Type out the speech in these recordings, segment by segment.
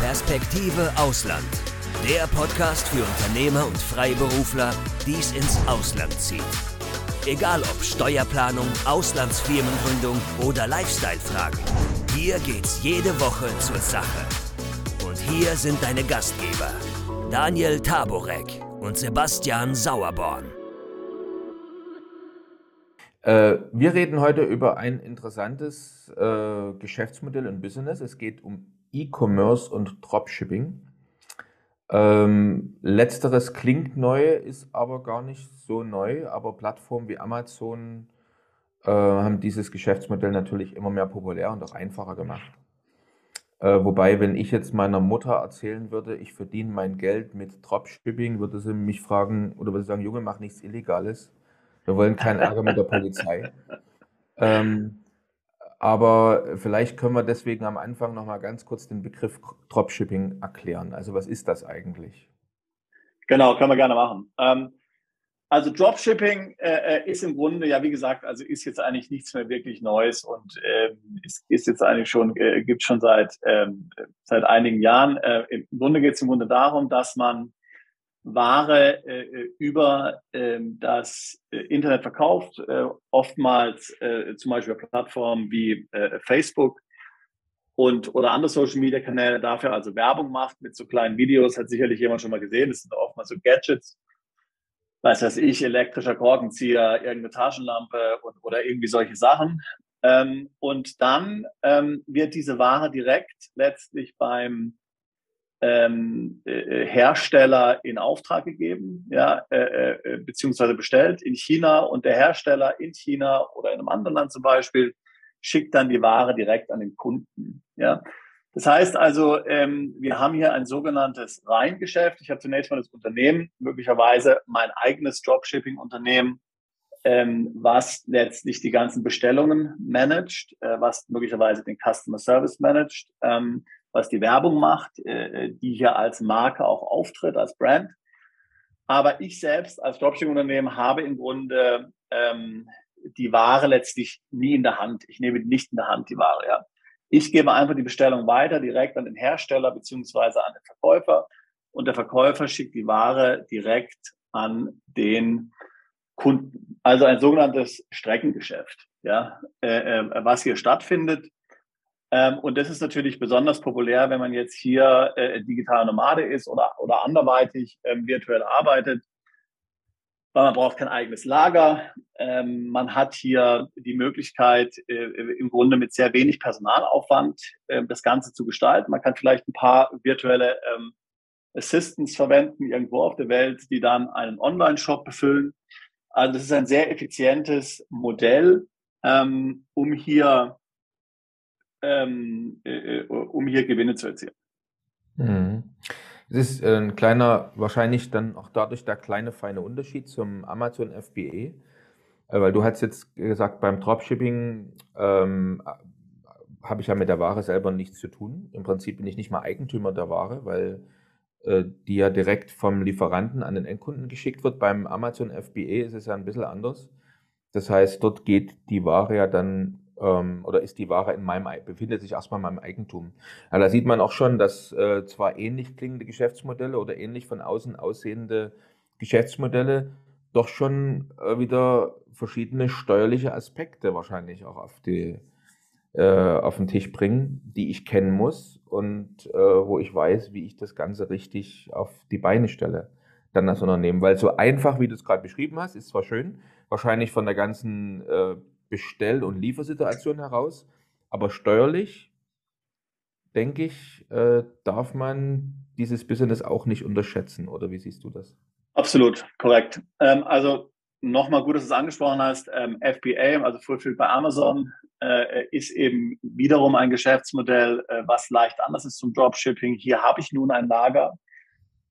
Perspektive Ausland. Der Podcast für Unternehmer und Freiberufler, die es ins Ausland zieht. Egal ob Steuerplanung, Auslandsfirmengründung oder Lifestyle-Fragen. Hier geht's jede Woche zur Sache. Und hier sind deine Gastgeber. Daniel Taborek und Sebastian Sauerborn. Äh, wir reden heute über ein interessantes äh, Geschäftsmodell und Business. Es geht um E-Commerce und Dropshipping. Ähm, letzteres klingt neu, ist aber gar nicht so neu, aber Plattformen wie Amazon äh, haben dieses Geschäftsmodell natürlich immer mehr populär und auch einfacher gemacht. Äh, wobei, wenn ich jetzt meiner Mutter erzählen würde, ich verdiene mein Geld mit Dropshipping, würde sie mich fragen oder würde sie sagen, Junge, mach nichts Illegales. Wir wollen keinen Ärger mit der Polizei. Ähm, aber vielleicht können wir deswegen am Anfang noch mal ganz kurz den Begriff Dropshipping erklären. Also was ist das eigentlich? Genau, können wir gerne machen. Ähm, also Dropshipping äh, äh, ist im Grunde, ja wie gesagt, also ist jetzt eigentlich nichts mehr wirklich Neues und ähm, ist, ist jetzt eigentlich schon, äh, gibt schon seit, ähm, seit einigen Jahren. Äh, Im Grunde geht es im Grunde darum, dass man Ware äh, über ähm, das äh, Internet verkauft, äh, oftmals äh, zum Beispiel Plattformen wie äh, Facebook und oder andere Social Media Kanäle dafür also Werbung macht mit so kleinen Videos, hat sicherlich jemand schon mal gesehen. Das sind oftmals so Gadgets, weiß was ich, elektrischer Korkenzieher, irgendeine Taschenlampe und, oder irgendwie solche Sachen. Ähm, und dann ähm, wird diese Ware direkt letztlich beim ähm, äh, Hersteller in Auftrag gegeben, ja, äh, äh, beziehungsweise bestellt in China und der Hersteller in China oder in einem anderen Land zum Beispiel schickt dann die Ware direkt an den Kunden. Ja. Das heißt also, ähm, wir haben hier ein sogenanntes Reingeschäft. Ich habe zunächst mal das Unternehmen, möglicherweise mein eigenes Dropshipping-Unternehmen, ähm, was letztlich die ganzen Bestellungen managt, äh, was möglicherweise den Customer Service managt. Ähm, was die Werbung macht, äh, die hier als Marke auch auftritt, als Brand. Aber ich selbst als Dropshipping-Unternehmen habe im Grunde ähm, die Ware letztlich nie in der Hand. Ich nehme nicht in der Hand die Ware. Ja. Ich gebe einfach die Bestellung weiter direkt an den Hersteller beziehungsweise an den Verkäufer und der Verkäufer schickt die Ware direkt an den Kunden. Also ein sogenanntes Streckengeschäft, ja, äh, äh, was hier stattfindet. Ähm, und das ist natürlich besonders populär, wenn man jetzt hier äh, digitaler Nomade ist oder, oder anderweitig ähm, virtuell arbeitet, weil man braucht kein eigenes Lager. Ähm, man hat hier die Möglichkeit, äh, im Grunde mit sehr wenig Personalaufwand äh, das Ganze zu gestalten. Man kann vielleicht ein paar virtuelle ähm, Assistants verwenden irgendwo auf der Welt, die dann einen Online-Shop befüllen. Also das ist ein sehr effizientes Modell, ähm, um hier ähm, äh, äh, um hier Gewinne zu erzielen. Mhm. Es ist äh, ein kleiner, wahrscheinlich dann auch dadurch der kleine feine Unterschied zum Amazon FBA, äh, weil du hast jetzt gesagt, beim Dropshipping ähm, habe ich ja mit der Ware selber nichts zu tun. Im Prinzip bin ich nicht mal Eigentümer der Ware, weil äh, die ja direkt vom Lieferanten an den Endkunden geschickt wird. Beim Amazon FBA ist es ja ein bisschen anders. Das heißt, dort geht die Ware ja dann ähm, oder ist die Ware in meinem, befindet sich erstmal in meinem Eigentum. Ja, da sieht man auch schon, dass äh, zwar ähnlich klingende Geschäftsmodelle oder ähnlich von außen aussehende Geschäftsmodelle doch schon äh, wieder verschiedene steuerliche Aspekte wahrscheinlich auch auf die äh, auf den Tisch bringen, die ich kennen muss und äh, wo ich weiß, wie ich das Ganze richtig auf die Beine stelle, dann als Unternehmen. Weil so einfach, wie du es gerade beschrieben hast, ist zwar schön, wahrscheinlich von der ganzen äh, Bestell- und Liefersituation heraus. Aber steuerlich, denke ich, äh, darf man dieses Business auch nicht unterschätzen. Oder wie siehst du das? Absolut, korrekt. Ähm, also nochmal gut, dass du es angesprochen hast. Ähm, FBA, also Fulfilled bei Amazon, äh, ist eben wiederum ein Geschäftsmodell, äh, was leicht anders ist zum Dropshipping. Hier habe ich nun ein Lager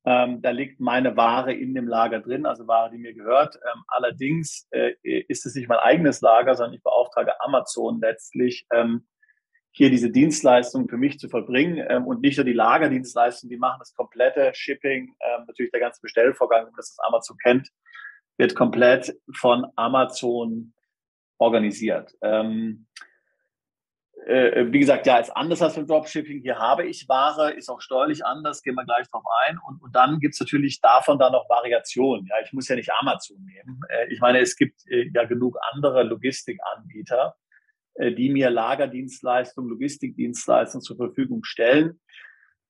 ähm, da liegt meine Ware in dem Lager drin, also Ware, die mir gehört. Ähm, allerdings äh, ist es nicht mein eigenes Lager, sondern ich beauftrage Amazon letztlich, ähm, hier diese Dienstleistung für mich zu verbringen ähm, und nicht nur die Lagerdienstleistung, die machen das komplette Shipping, ähm, natürlich der ganze Bestellvorgang, das das Amazon kennt, wird komplett von Amazon organisiert. Ähm, äh, wie gesagt, ja, ist anders als beim Dropshipping. Hier habe ich Ware, ist auch steuerlich anders, gehen wir gleich drauf ein. Und, und dann gibt es natürlich davon dann noch Variationen. Ja, ich muss ja nicht Amazon nehmen. Äh, ich meine, es gibt äh, ja genug andere Logistikanbieter, äh, die mir Lagerdienstleistungen, Logistikdienstleistungen zur Verfügung stellen.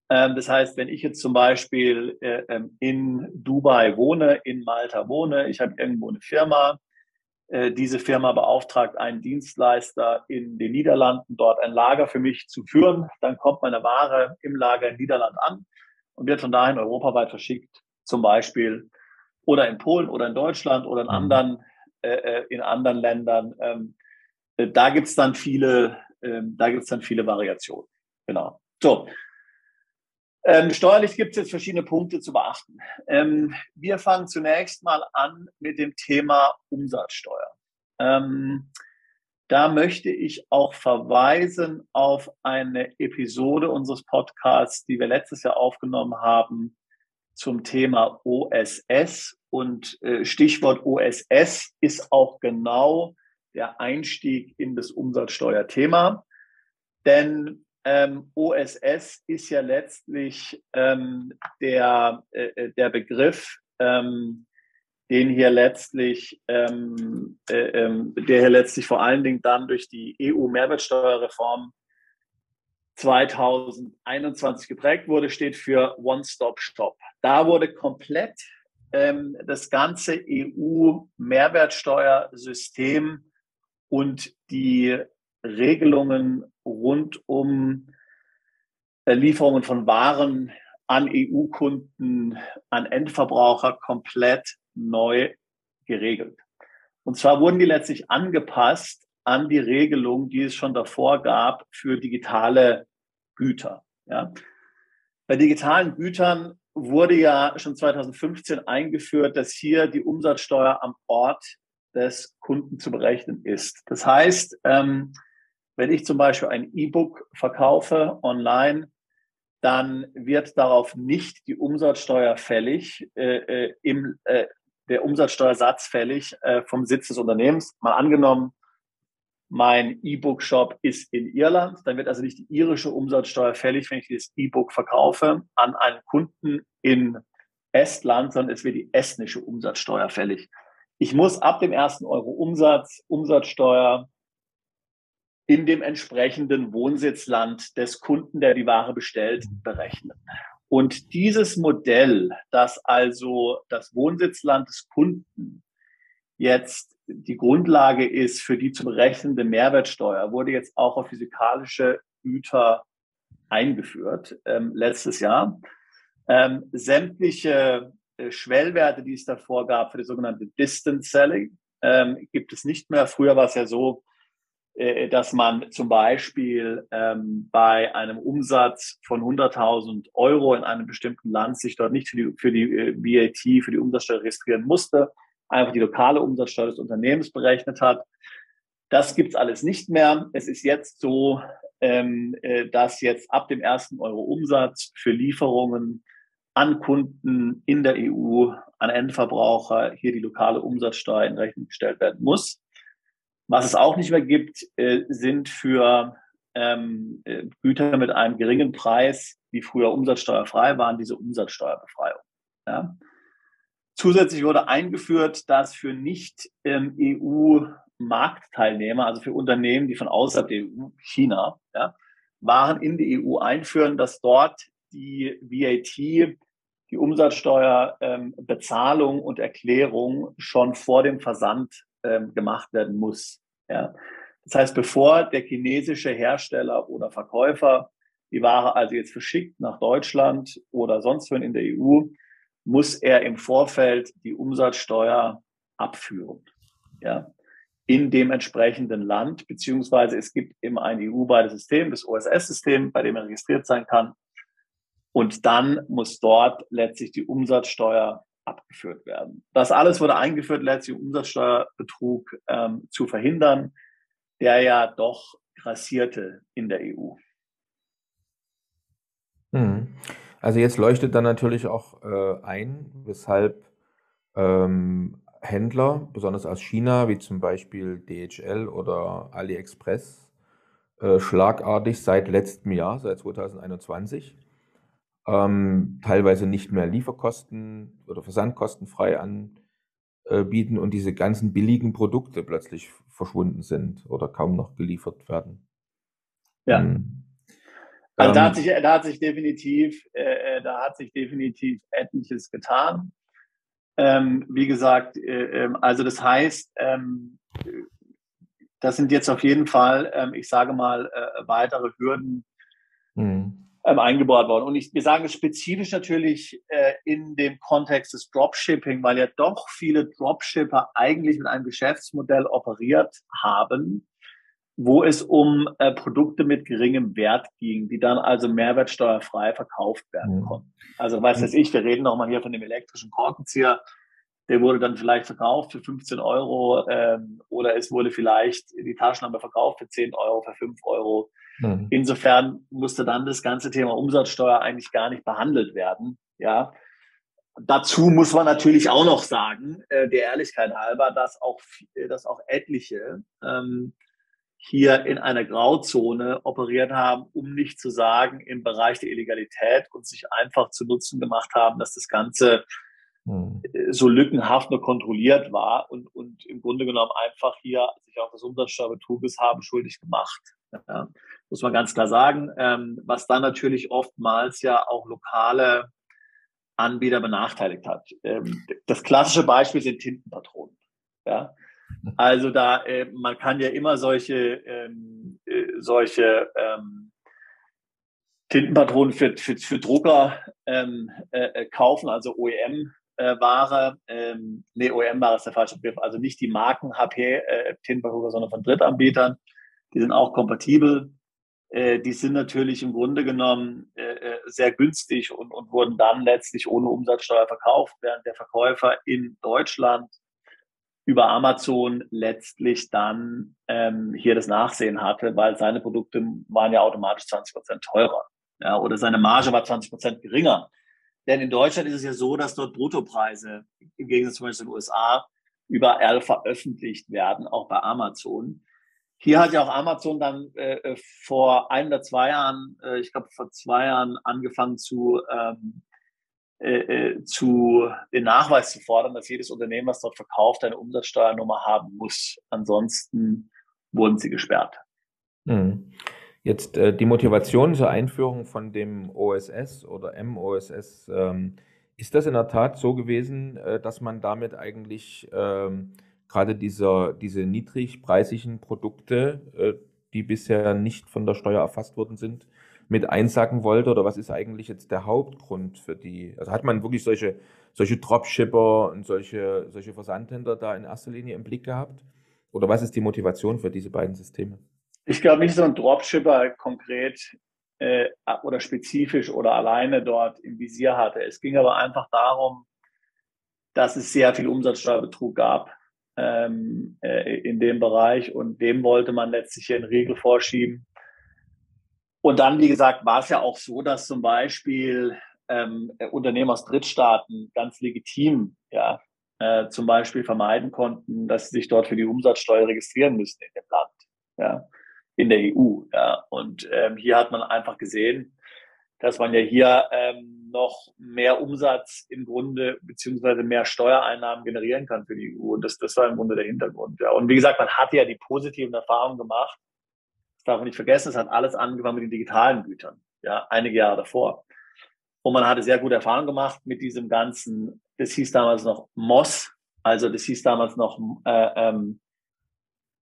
Ähm, das heißt, wenn ich jetzt zum Beispiel äh, ähm, in Dubai wohne, in Malta wohne, ich habe irgendwo eine Firma, äh, diese Firma beauftragt einen Dienstleister in den Niederlanden, dort ein Lager für mich zu führen. Dann kommt meine Ware im Lager in Niederland an und wird von dahin europaweit verschickt, zum Beispiel oder in Polen oder in Deutschland oder in mhm. anderen, äh, in anderen Ländern. Ähm, da gibt's dann viele, ähm, da gibt's dann viele Variationen. Genau. So, ähm, steuerlich gibt es jetzt verschiedene Punkte zu beachten. Ähm, wir fangen zunächst mal an mit dem Thema Umsatzsteuer. Ähm, da möchte ich auch verweisen auf eine Episode unseres Podcasts, die wir letztes Jahr aufgenommen haben zum Thema OSS. Und äh, Stichwort OSS ist auch genau der Einstieg in das Umsatzsteuerthema. Denn ähm, OSS ist ja letztlich ähm, der, äh, äh, der Begriff, ähm, den hier letztlich, ähm, äh, ähm, der hier letztlich vor allen Dingen dann durch die EU-Mehrwertsteuerreform 2021 geprägt wurde, steht für One-Stop-Shop. Da wurde komplett ähm, das ganze EU-Mehrwertsteuersystem und die Regelungen rund um äh, Lieferungen von Waren an EU-Kunden, an Endverbraucher komplett neu geregelt. Und zwar wurden die letztlich angepasst an die Regelung, die es schon davor gab für digitale Güter. Ja. Bei digitalen Gütern wurde ja schon 2015 eingeführt, dass hier die Umsatzsteuer am Ort des Kunden zu berechnen ist. Das heißt, ähm, wenn ich zum Beispiel ein E-Book verkaufe online, dann wird darauf nicht die Umsatzsteuer fällig, äh, äh, im, äh, der Umsatzsteuersatz fällig äh, vom Sitz des Unternehmens. Mal angenommen, mein E-Book-Shop ist in Irland, dann wird also nicht die irische Umsatzsteuer fällig, wenn ich dieses E-Book verkaufe an einen Kunden in Estland, sondern es wird die estnische Umsatzsteuer fällig. Ich muss ab dem ersten Euro Umsatz Umsatzsteuer in dem entsprechenden Wohnsitzland des Kunden, der die Ware bestellt, berechnen. Und dieses Modell, dass also das Wohnsitzland des Kunden jetzt die Grundlage ist für die zu berechnende Mehrwertsteuer, wurde jetzt auch auf physikalische Güter eingeführt ähm, letztes Jahr. Ähm, sämtliche äh, Schwellwerte, die es davor gab für die sogenannte Distance Selling, ähm, gibt es nicht mehr. Früher war es ja so, dass man zum Beispiel ähm, bei einem Umsatz von 100.000 Euro in einem bestimmten Land sich dort nicht für die, für die äh, VAT, für die Umsatzsteuer registrieren musste, einfach die lokale Umsatzsteuer des Unternehmens berechnet hat. Das gibt's alles nicht mehr. Es ist jetzt so, ähm, äh, dass jetzt ab dem ersten Euro Umsatz für Lieferungen an Kunden in der EU, an Endverbraucher hier die lokale Umsatzsteuer in Rechnung gestellt werden muss. Was es auch nicht mehr gibt, äh, sind für ähm, äh, Güter mit einem geringen Preis, die früher umsatzsteuerfrei waren, diese Umsatzsteuerbefreiung. Ja. Zusätzlich wurde eingeführt, dass für nicht ähm, also für Unternehmen, die von außerhalb der EU, China, ja, Waren in die EU einführen, dass dort die VAT, die Umsatzsteuerbezahlung ähm, und Erklärung schon vor dem Versand ähm, gemacht werden muss. Ja. Das heißt, bevor der chinesische Hersteller oder Verkäufer die Ware also jetzt verschickt nach Deutschland oder sonst wohin in der EU, muss er im Vorfeld die Umsatzsteuer abführen. Ja, in dem entsprechenden Land, beziehungsweise es gibt immer ein EU-weites System, das OSS-System, bei dem er registriert sein kann. Und dann muss dort letztlich die Umsatzsteuer abgeführt werden. Das alles wurde eingeführt, letztlich um Umsatzsteuerbetrug ähm, zu verhindern, der ja doch grassierte in der EU. Mhm. Also jetzt leuchtet dann natürlich auch äh, ein, weshalb ähm, Händler, besonders aus China, wie zum Beispiel DHL oder AliExpress, äh, schlagartig seit letztem Jahr, seit 2021. Ähm, teilweise nicht mehr Lieferkosten oder Versandkostenfrei anbieten und diese ganzen billigen Produkte plötzlich verschwunden sind oder kaum noch geliefert werden. Ja. Ähm, also da hat sich, da hat sich definitiv, äh, äh, da hat sich definitiv etliches getan. Ähm, wie gesagt, äh, ähm, also das heißt, ähm, das sind jetzt auf jeden Fall, ähm, ich sage mal, äh, weitere Hürden mhm. Eingebaut worden. Und ich, wir sagen es spezifisch natürlich äh, in dem Kontext des Dropshipping, weil ja doch viele Dropshipper eigentlich mit einem Geschäftsmodell operiert haben, wo es um äh, Produkte mit geringem Wert ging, die dann also mehrwertsteuerfrei verkauft werden mhm. konnten. Also weiß das ich, wir reden nochmal hier von dem elektrischen Korkenzieher, der wurde dann vielleicht verkauft für 15 Euro ähm, oder es wurde vielleicht die Taschenlampe verkauft für 10 Euro, für 5 Euro. Mhm. Insofern musste dann das ganze Thema Umsatzsteuer eigentlich gar nicht behandelt werden. Ja. Dazu muss man natürlich auch noch sagen, äh, der Ehrlichkeit halber, dass auch, dass auch etliche ähm, hier in einer Grauzone operiert haben, um nicht zu sagen im Bereich der Illegalität und sich einfach zu Nutzen gemacht haben, dass das Ganze hm. so lückenhaft nur kontrolliert war und, und im Grunde genommen einfach hier sich auch des Umsatzsteuerbetruges haben schuldig gemacht. Ja, muss man ganz klar sagen, ähm, was dann natürlich oftmals ja auch lokale Anbieter benachteiligt hat. Ähm, das klassische Beispiel sind Tintenpatronen. Ja, also da, äh, man kann ja immer solche, ähm, äh, solche ähm, Tintenpatronen für, für, für Drucker ähm, äh, äh kaufen, also OEM-Ware. Äh, ähm, nee, OEM-Ware ist der falsche Begriff. Also nicht die Marken HP äh, Tintenpatronen, sondern von Drittanbietern. Die sind auch kompatibel. Äh, die sind natürlich im Grunde genommen äh, äh, sehr günstig und, und wurden dann letztlich ohne Umsatzsteuer verkauft, während der Verkäufer in Deutschland über Amazon letztlich dann ähm, hier das Nachsehen hatte, weil seine Produkte waren ja automatisch 20 Prozent teurer. Ja, oder seine Marge war 20 Prozent geringer. Denn in Deutschland ist es ja so, dass dort Bruttopreise im Gegensatz zum Beispiel in den USA überall veröffentlicht werden, auch bei Amazon. Hier hat ja auch Amazon dann äh, äh vor ein oder zwei Jahren, äh, ich glaube vor zwei Jahren, angefangen zu ähm, äh, äh, zu den Nachweis zu fordern, dass jedes Unternehmen, was dort verkauft, eine Umsatzsteuernummer haben muss. Ansonsten wurden sie gesperrt. Mhm. Jetzt äh, die Motivation zur Einführung von dem OSS oder MOSS, ähm, ist das in der Tat so gewesen, dass man damit eigentlich ähm, gerade dieser, diese niedrigpreisigen Produkte, äh, die bisher nicht von der Steuer erfasst worden sind, mit einsacken wollte? Oder was ist eigentlich jetzt der Hauptgrund für die? Also hat man wirklich solche, solche Dropshipper und solche, solche Versandhändler da in erster Linie im Blick gehabt? Oder was ist die Motivation für diese beiden Systeme? Ich glaube nicht so ein Dropshipper konkret äh, oder spezifisch oder alleine dort im Visier hatte. Es ging aber einfach darum, dass es sehr viel Umsatzsteuerbetrug gab ähm, äh, in dem Bereich und dem wollte man letztlich hier einen Riegel vorschieben. Und dann, wie gesagt, war es ja auch so, dass zum Beispiel ähm, Unternehmen aus Drittstaaten ganz legitim ja, äh, zum Beispiel vermeiden konnten, dass sie sich dort für die Umsatzsteuer registrieren müssen in dem Land, ja, in der EU. Ja. Und ähm, hier hat man einfach gesehen, dass man ja hier ähm, noch mehr Umsatz im Grunde beziehungsweise mehr Steuereinnahmen generieren kann für die EU. Und das, das war im Grunde der Hintergrund. Ja. Und wie gesagt, man hatte ja die positiven Erfahrungen gemacht, darf man nicht vergessen, es hat alles angefangen mit den digitalen Gütern, ja, einige Jahre davor. Und man hatte sehr gute Erfahrungen gemacht mit diesem ganzen, das hieß damals noch MOS, also das hieß damals noch äh, ähm,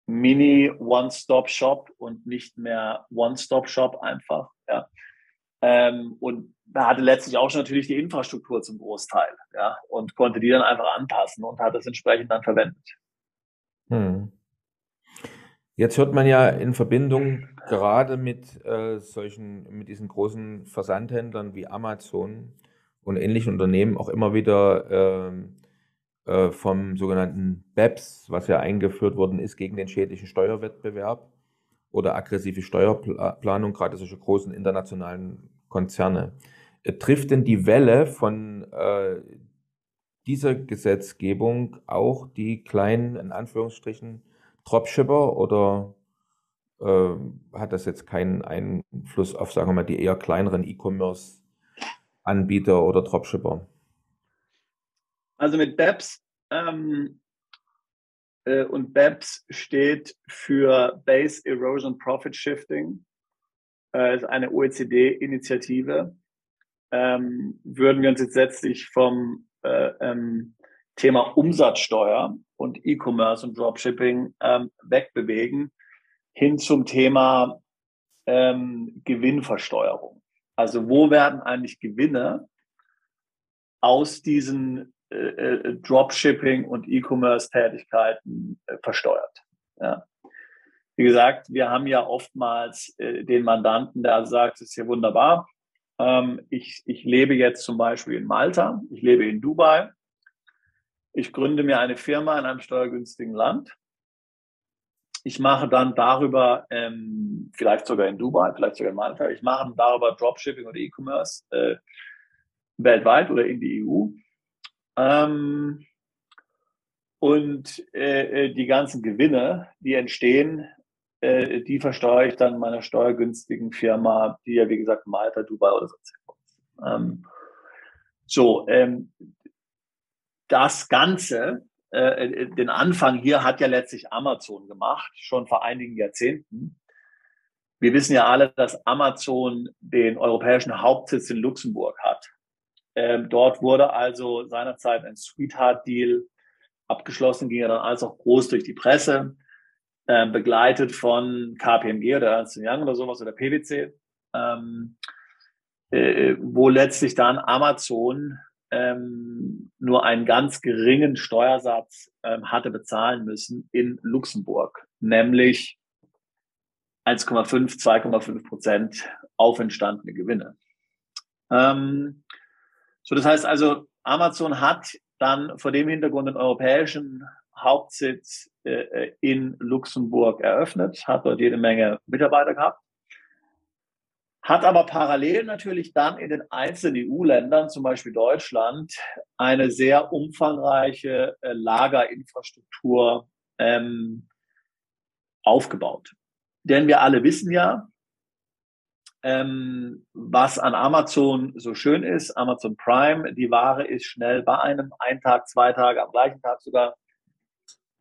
Mini One-Stop-Shop und nicht mehr One-Stop-Shop einfach, ja. Ähm, und hatte letztlich auch schon natürlich die Infrastruktur zum Großteil, ja, und konnte die dann einfach anpassen und hat das entsprechend dann verwendet. Hm. Jetzt hört man ja in Verbindung gerade mit äh, solchen, mit diesen großen Versandhändlern wie Amazon und ähnlichen Unternehmen auch immer wieder äh, äh, vom sogenannten BEPS, was ja eingeführt worden ist gegen den schädlichen Steuerwettbewerb oder aggressive Steuerplanung, gerade solche großen internationalen Konzerne. Äh, trifft denn die Welle von äh, dieser Gesetzgebung auch die kleinen, in Anführungsstrichen, Dropshipper oder äh, hat das jetzt keinen Einfluss auf, sagen wir mal, die eher kleineren E-Commerce-Anbieter oder Dropshipper? Also mit BEPS ähm, äh, und BEPS steht für Base Erosion Profit Shifting, äh, ist eine OECD-Initiative. Ähm, würden wir uns jetzt letztlich vom äh, ähm, Thema Umsatzsteuer und E-Commerce und Dropshipping ähm, wegbewegen, hin zum Thema ähm, Gewinnversteuerung. Also wo werden eigentlich Gewinne aus diesen äh, äh, Dropshipping und E-Commerce-Tätigkeiten äh, versteuert? Ja. Wie gesagt, wir haben ja oftmals äh, den Mandanten, der sagt, es ist ja wunderbar. Ähm, ich, ich lebe jetzt zum Beispiel in Malta, ich lebe in Dubai, ich gründe mir eine Firma in einem steuergünstigen Land ich mache dann darüber, ähm, vielleicht sogar in Dubai, vielleicht sogar in Malta, ich mache darüber Dropshipping oder E-Commerce äh, weltweit oder in die EU. Ähm, und äh, äh, die ganzen Gewinne, die entstehen, äh, die versteuere ich dann meiner steuergünstigen Firma, die ja wie gesagt Malta, Dubai oder so ähm, So, ähm, das Ganze äh, äh, den Anfang hier hat ja letztlich Amazon gemacht, schon vor einigen Jahrzehnten. Wir wissen ja alle, dass Amazon den europäischen Hauptsitz in Luxemburg hat. Ähm, dort wurde also seinerzeit ein Sweetheart-Deal abgeschlossen, ging ja dann alles auch groß durch die Presse, äh, begleitet von KPMG oder Ernst Young oder sowas oder PwC, ähm, äh, wo letztlich dann Amazon ähm, nur einen ganz geringen Steuersatz ähm, hatte bezahlen müssen in Luxemburg, nämlich 1,5, 2,5 Prozent auf entstandene Gewinne. Ähm, so, das heißt also, Amazon hat dann vor dem Hintergrund den europäischen Hauptsitz äh, in Luxemburg eröffnet, hat dort jede Menge Mitarbeiter gehabt hat aber parallel natürlich dann in den einzelnen EU-Ländern, zum Beispiel Deutschland, eine sehr umfangreiche äh, Lagerinfrastruktur ähm, aufgebaut. Denn wir alle wissen ja, ähm, was an Amazon so schön ist, Amazon Prime, die Ware ist schnell bei einem, ein Tag, zwei Tage, am gleichen Tag sogar.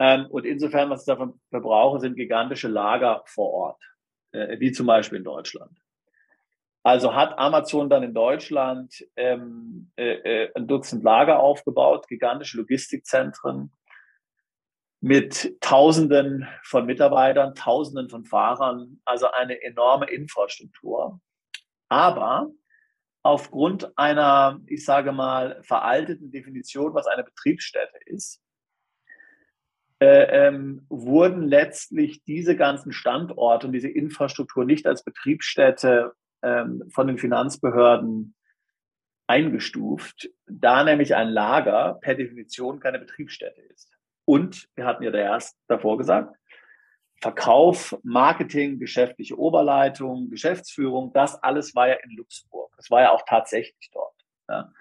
Ähm, und insofern, was ich davon verbrauche, sind gigantische Lager vor Ort, äh, wie zum Beispiel in Deutschland. Also hat Amazon dann in Deutschland ähm, äh, äh, ein Dutzend Lager aufgebaut, gigantische Logistikzentren mit Tausenden von Mitarbeitern, Tausenden von Fahrern, also eine enorme Infrastruktur. Aber aufgrund einer, ich sage mal, veralteten Definition, was eine Betriebsstätte ist, äh, ähm, wurden letztlich diese ganzen Standorte und diese Infrastruktur nicht als Betriebsstätte ähm, von den Finanzbehörden eingestuft, da nämlich ein Lager per Definition keine Betriebsstätte ist. Und wir hatten ja erst davor gesagt, Verkauf, Marketing, geschäftliche Oberleitung, Geschäftsführung, das alles war ja in Luxemburg. Das war ja auch tatsächlich dort. Ja.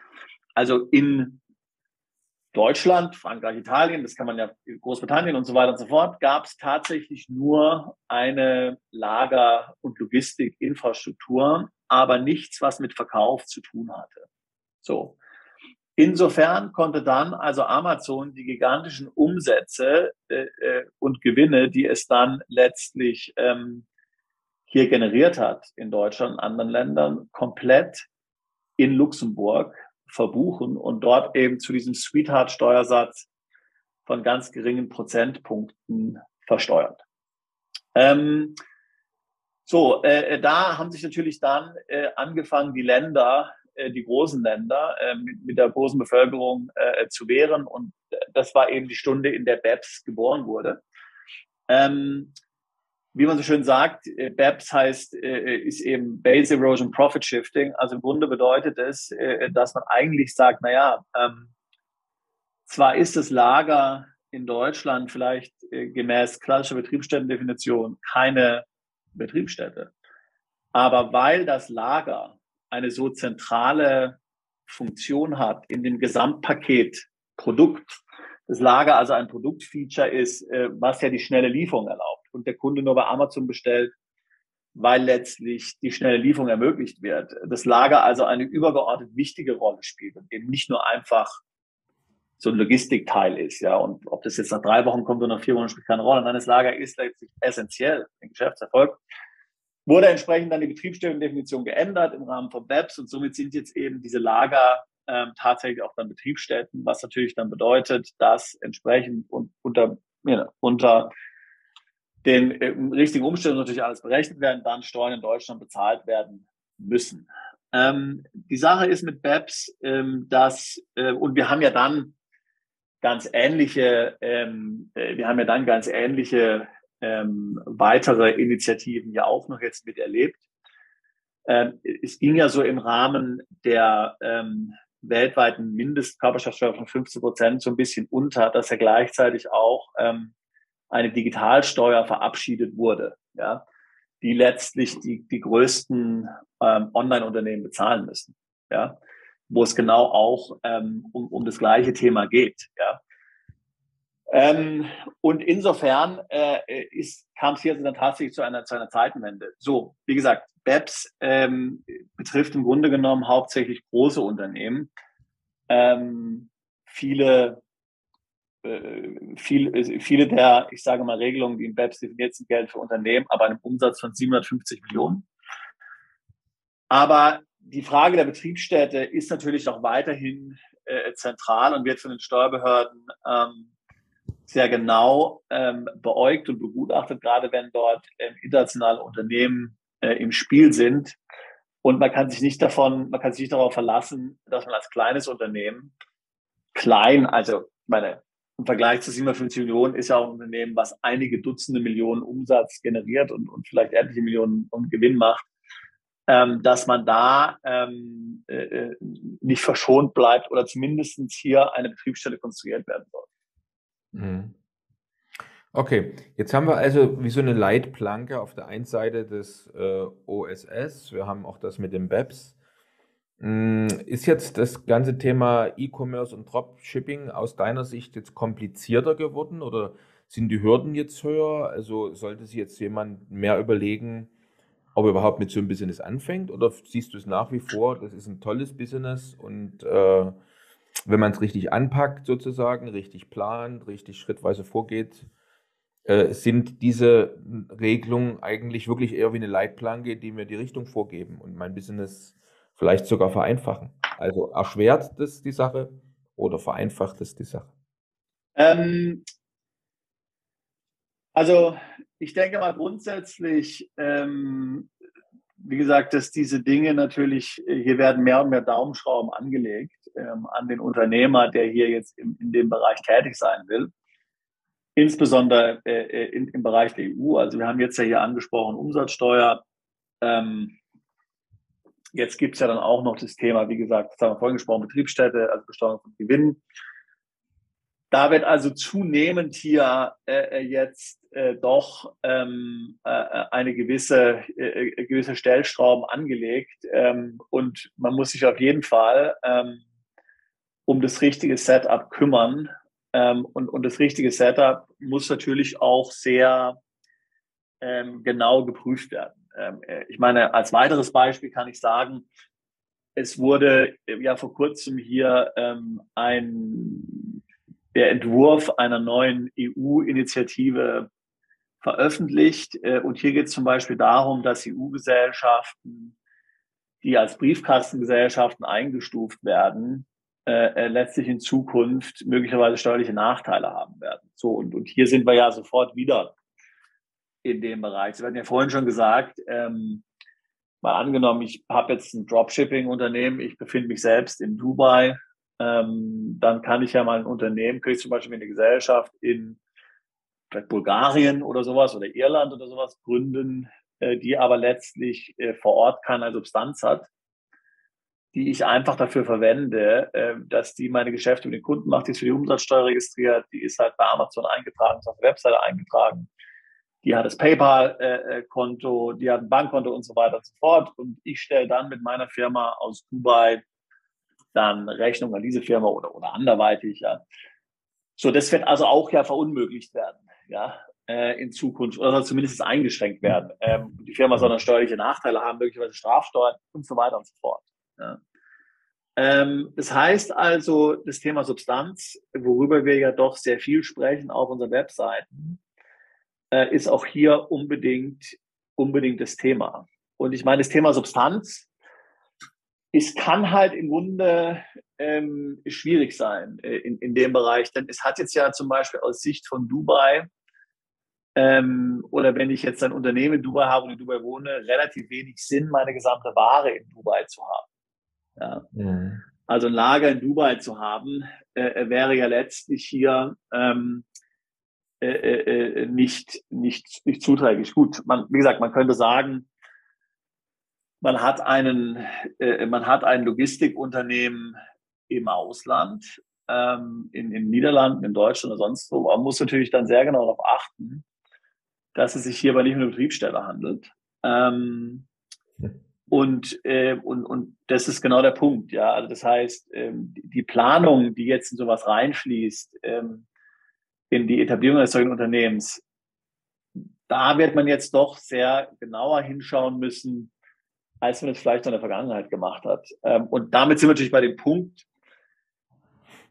Also in Deutschland, Frankreich, Italien, das kann man ja Großbritannien und so weiter und so fort, gab es tatsächlich nur eine Lager- und Logistikinfrastruktur, aber nichts, was mit Verkauf zu tun hatte. So. Insofern konnte dann also Amazon die gigantischen Umsätze äh, äh, und Gewinne, die es dann letztlich ähm, hier generiert hat in Deutschland und anderen Ländern, komplett in Luxemburg verbuchen und dort eben zu diesem Sweetheart-Steuersatz von ganz geringen Prozentpunkten versteuert. Ähm, so, äh, da haben sich natürlich dann äh, angefangen, die Länder, äh, die großen Länder äh, mit, mit, der großen Bevölkerung äh, zu wehren. Und das war eben die Stunde, in der BEPS geboren wurde. Ähm, wie man so schön sagt, äh, BEPS heißt, äh, ist eben Base Erosion Profit Shifting. Also im Grunde bedeutet es, äh, dass man eigentlich sagt, naja, ähm, zwar ist das Lager in Deutschland vielleicht gemäß klassischer Betriebsstättendefinition keine Betriebsstätte, aber weil das Lager eine so zentrale Funktion hat in dem Gesamtpaket Produkt, das Lager also ein Produktfeature ist, was ja die schnelle Lieferung erlaubt und der Kunde nur bei Amazon bestellt, weil letztlich die schnelle Lieferung ermöglicht wird. Das Lager also eine übergeordnet wichtige Rolle spielt und eben nicht nur einfach so ein Logistikteil ist, ja. Und ob das jetzt nach drei Wochen kommt oder nach vier Wochen spielt keine Rolle. Nein, das Lager ist letztlich essentiell im Geschäftserfolg. Wurde entsprechend dann die Betriebsstättendefinition geändert im Rahmen von BEPS und somit sind jetzt eben diese Lager ähm, tatsächlich auch dann Betriebsstätten, was natürlich dann bedeutet, dass entsprechend unter, ja, unter den äh, richtigen Umständen natürlich alles berechnet werden, dann Steuern in Deutschland bezahlt werden müssen. Ähm, die Sache ist mit BEPS, ähm, dass, äh, und wir haben ja dann ganz ähnliche, ähm, äh, wir haben ja dann ganz ähnliche ähm, weitere Initiativen ja auch noch jetzt miterlebt. Ähm, es ging ja so im Rahmen der ähm, weltweiten Mindestkörperschaftssteuer von 15 Prozent so ein bisschen unter, dass ja gleichzeitig auch ähm, eine Digitalsteuer verabschiedet wurde, ja, die letztlich die, die größten ähm, Online-Unternehmen bezahlen müssen, ja, wo es genau auch ähm, um, um das gleiche Thema geht, ja. Ähm, und insofern äh, kam es hier dann tatsächlich zu einer, zu einer Zeitenwende. So, wie gesagt, BEPS ähm, betrifft im Grunde genommen hauptsächlich große Unternehmen. Ähm, viele viel, äh, viele der, ich sage mal, Regelungen, die in BEPS definiert sind, gelten für Unternehmen, aber einem Umsatz von 750 Millionen. Aber die Frage der Betriebsstätte ist natürlich auch weiterhin äh, zentral und wird von den Steuerbehörden ähm, sehr genau ähm, beäugt und begutachtet, gerade wenn dort ähm, internationale Unternehmen äh, im Spiel sind. Und man kann sich nicht davon, man kann sich nicht darauf verlassen, dass man als kleines Unternehmen klein, also meine, im Vergleich zu 750 Millionen ist ja auch ein Unternehmen, was einige Dutzende Millionen Umsatz generiert und, und vielleicht etliche Millionen und Gewinn macht, ähm, dass man da ähm, äh, äh nicht verschont bleibt oder zumindest hier eine Betriebsstelle konstruiert werden soll. Mhm. Okay, jetzt haben wir also wie so eine Leitplanke auf der einen Seite des äh, OSS, wir haben auch das mit dem BEPS. Hm, ist jetzt das ganze Thema E-Commerce und Dropshipping aus deiner Sicht jetzt komplizierter geworden oder sind die Hürden jetzt höher? Also sollte sich jetzt jemand mehr überlegen, ob er überhaupt mit so einem Business anfängt oder siehst du es nach wie vor, das ist ein tolles Business und äh, wenn man es richtig anpackt sozusagen, richtig plant, richtig schrittweise vorgeht, äh, sind diese Regelungen eigentlich wirklich eher wie eine Leitplanke, die mir die Richtung vorgeben und mein Business vielleicht sogar vereinfachen. Also erschwert das die Sache oder vereinfacht es die Sache? Ähm, also ich denke mal grundsätzlich, ähm, wie gesagt, dass diese Dinge natürlich, hier werden mehr und mehr Daumenschrauben angelegt ähm, an den Unternehmer, der hier jetzt im, in dem Bereich tätig sein will. Insbesondere äh, äh in, im Bereich der EU. Also wir haben jetzt ja hier angesprochen Umsatzsteuer. Ähm, Jetzt gibt es ja dann auch noch das Thema, wie gesagt, das haben wir vorhin gesprochen, Betriebsstätte, also Besteuerung von Gewinnen. Da wird also zunehmend hier äh, äh jetzt äh, doch ähm, äh, äh eine gewisse, äh, äh, gewisse Stellschrauben angelegt. Ähm, und man muss sich auf jeden Fall ähm, um das richtige Setup kümmern. Ähm, und, und das richtige Setup muss natürlich auch sehr ähm, genau geprüft werden. Ähm, äh, ich meine, als weiteres Beispiel kann ich sagen, es wurde ja vor kurzem hier ähm, ein, der Entwurf einer neuen EU-Initiative veröffentlicht. Äh, und hier geht es zum Beispiel darum, dass EU-Gesellschaften, die als Briefkastengesellschaften eingestuft werden, äh, letztlich in Zukunft möglicherweise steuerliche Nachteile haben werden. So, und, und hier sind wir ja sofort wieder in dem Bereich. Sie hatten ja vorhin schon gesagt, ähm, mal angenommen, ich habe jetzt ein Dropshipping-Unternehmen, ich befinde mich selbst in Dubai, ähm, dann kann ich ja mal ein Unternehmen, kriege ich zum Beispiel eine Gesellschaft in vielleicht Bulgarien oder sowas oder Irland oder sowas gründen, äh, die aber letztlich äh, vor Ort keine Substanz hat, die ich einfach dafür verwende, äh, dass die meine Geschäfte mit den Kunden macht, die ist für die Umsatzsteuer registriert, die ist halt bei Amazon eingetragen, ist auf der Webseite eingetragen die hat das PayPal-Konto, die hat ein Bankkonto und so weiter und so fort. Und ich stelle dann mit meiner Firma aus Dubai dann Rechnung an diese Firma oder, oder anderweitig. Ja. So, das wird also auch ja verunmöglicht werden. Ja. äh, in Zukunft oder zumindest eingeschränkt werden. Ähm, die Firma soll dann steuerliche Nachteile haben, möglicherweise Strafsteuern und so weiter und so fort. Ja. Ähm, das heißt also, das Thema Substanz, worüber wir ja doch sehr viel sprechen auf unseren Webseiten, äh, ist auch hier unbedingt, unbedingt das Thema. Und ich meine, das Thema Substanz, es kann halt im Grunde ähm, schwierig sein äh, in, in dem Bereich, denn es hat jetzt ja zum Beispiel aus Sicht von Dubai ähm, oder wenn ich jetzt ein Unternehmen in Dubai habe und in Dubai wohne, relativ wenig Sinn, meine gesamte Ware in Dubai zu haben. Ja. Mhm. Also ein Lager in Dubai zu haben, äh, wäre ja letztlich hier ähm, äh, äh, nicht, nicht, nicht zuträglich. Gut, man, wie gesagt, man könnte sagen, man hat einen, äh, man hat ein Logistikunternehmen im Ausland, ähm, in, in Niederlanden, in Deutschland oder sonst wo. Man muss natürlich dann sehr genau darauf achten, dass es sich hierbei nicht um eine Betriebsstelle handelt. Ähm, und, äh, und, und das ist genau der Punkt, ja. Also das heißt, ähm, die Planung, die jetzt in sowas reinfließt, ähm, in die Etablierung eines solchen Unternehmens, da wird man jetzt doch sehr genauer hinschauen müssen, als man es vielleicht in der Vergangenheit gemacht hat. Ähm, und damit sind wir natürlich bei dem Punkt,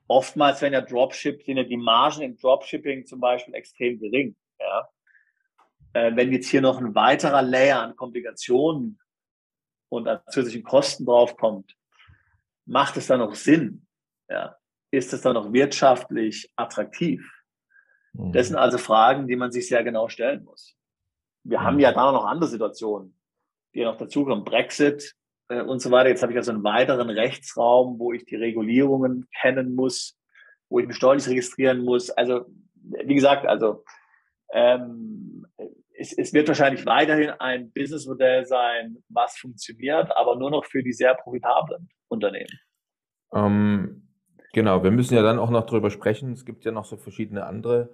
oftmals, wenn ja Dropship, sind ja die Margen im Dropshipping zum Beispiel extrem gering. Ja. Äh, wenn jetzt hier noch ein weiterer Layer an Komplikationen und an zusätzlichen Kosten draufkommt, macht es dann noch Sinn? Ja. Ist es dann noch wirtschaftlich attraktiv? Mhm. Das sind also Fragen, die man sich sehr genau stellen muss. Wir mhm. haben ja da noch andere Situationen, die noch dazukommen. Brexit äh, und so weiter. Jetzt habe ich also einen weiteren Rechtsraum, wo ich die Regulierungen kennen muss, wo ich mich steuerlich registrieren muss. Also, wie gesagt, also ähm, es, es wird wahrscheinlich weiterhin ein Businessmodell sein, was funktioniert, aber nur noch für die sehr profitablen Unternehmen. Ähm, genau, wir müssen ja dann auch noch darüber sprechen. Es gibt ja noch so verschiedene andere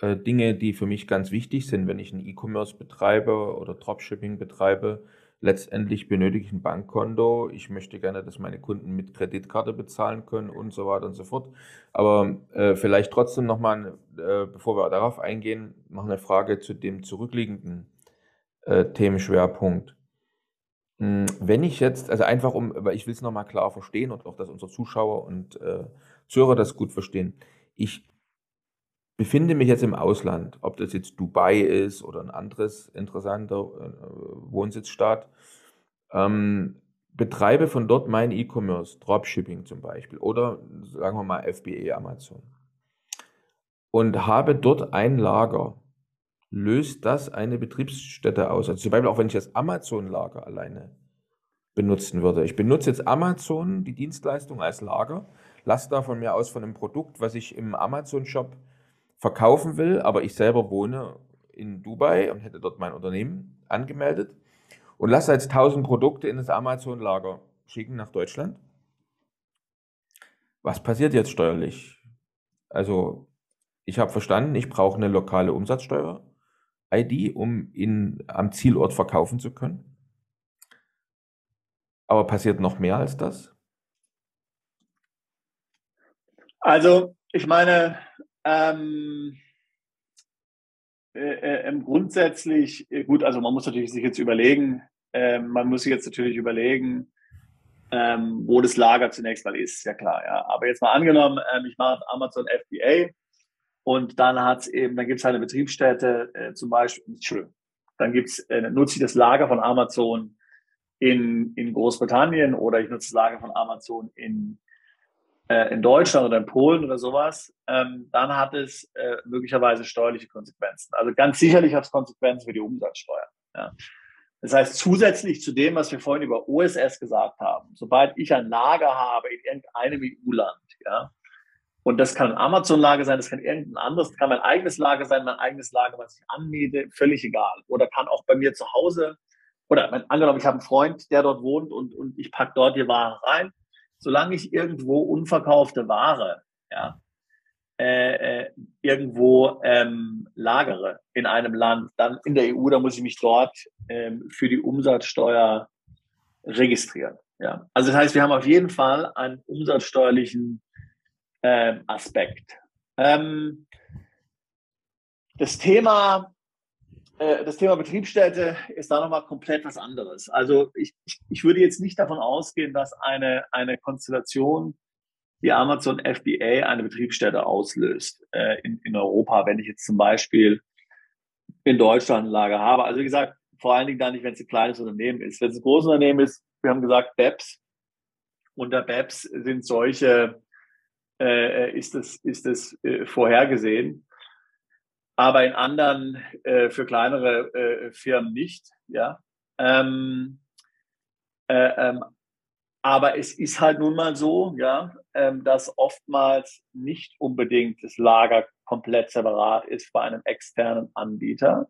äh, Dinge, die für mich ganz wichtig sind, wenn ich ein E-Commerce betreibe oder Dropshipping betreibe letztendlich benötige ich ein Bankkonto. Ich möchte gerne, dass meine Kunden mit Kreditkarte bezahlen können und so weiter und so fort. Aber äh, vielleicht trotzdem nochmal, äh, bevor wir darauf eingehen, noch eine Frage zu dem zurückliegenden äh, Themenschwerpunkt. Hm, wenn ich jetzt, also einfach um, weil ich will es nochmal klar verstehen und auch, dass unsere Zuschauer und äh, Zuhörer das gut verstehen. Ich befinde mich jetzt im Ausland, ob das jetzt Dubai ist oder ein anderes interessanter äh, Wohnsitzstaat, ähm, betreibe von dort mein E-Commerce, Dropshipping zum Beispiel oder sagen wir mal FBA Amazon. Und habe dort ein Lager, löst das eine Betriebsstätte aus? Also zum Beispiel auch wenn ich das Amazon-Lager alleine benutzen würde. Ich benutze jetzt Amazon, die Dienstleistung als Lager, lasse da von mir aus von einem Produkt, was ich im Amazon-Shop verkaufen will, aber ich selber wohne in Dubai und hätte dort mein Unternehmen angemeldet und lasse jetzt 1000 Produkte in das Amazon-Lager schicken nach Deutschland. Was passiert jetzt steuerlich? Also, ich habe verstanden, ich brauche eine lokale Umsatzsteuer-ID, um in, am Zielort verkaufen zu können. Aber passiert noch mehr als das? Also, ich meine, ähm, äh, äh, ähm, grundsätzlich, äh, gut, also man muss natürlich sich jetzt überlegen, äh, man muss sich jetzt natürlich überlegen, ähm, wo das Lager zunächst mal ist, ja klar, ja. Aber jetzt mal angenommen, ähm, ich mache Amazon FBA und dann hat's eben, dann gibt es halt eine Betriebsstätte, äh, zum Beispiel, Entschuldigung, dann gibt's, äh, nutze ich das Lager von Amazon in, in Großbritannien oder ich nutze das Lager von Amazon in äh, in Deutschland oder in Polen oder sowas, ähm, dann hat es äh, möglicherweise steuerliche Konsequenzen. Also ganz sicherlich hat es Konsequenzen für die Umsatzsteuer. Ja. Das heißt, zusätzlich zu dem, was wir vorhin über OSS gesagt haben, sobald ich ein Lager habe in irgendeinem EU-Land, ja, und das kann ein Amazon-Lager sein, das kann irgendein anderes, das kann mein eigenes Lager sein, mein eigenes Lager, was ich anmiete, völlig egal. Oder kann auch bei mir zu Hause, oder angenommen, ich habe einen Freund, der dort wohnt und, und ich packe dort die Ware rein solange ich irgendwo unverkaufte Ware ja, äh, äh, irgendwo ähm, lagere in einem Land, dann in der EU, dann muss ich mich dort ähm, für die Umsatzsteuer registrieren. Ja. Also das heißt, wir haben auf jeden Fall einen umsatzsteuerlichen äh, Aspekt. Ähm, Das Thema, das Thema Betriebsstätte ist da nochmal komplett was anderes. Also ich, ich, würde jetzt nicht davon ausgehen, dass eine, eine Konstellation wie Amazon FBA eine Betriebsstätte auslöst äh, in, in Europa, wenn ich jetzt zum Beispiel in Deutschland ein Lager habe. Also wie gesagt, vor allen Dingen dann nicht, wenn es ein kleines Unternehmen ist. Wenn es ein großes Unternehmen ist, wir haben gesagt, BEPS. Unter BEPS sind solche, äh, ist es ist das, äh, vorhergesehen. Aber in anderen, äh, für kleinere äh, Firmen nicht. Ja. Ähm, äh, ähm, aber es ist halt nun mal so, ja, ähm, dass oftmals nicht unbedingt das Lager komplett separat ist bei einem externen Anbieter,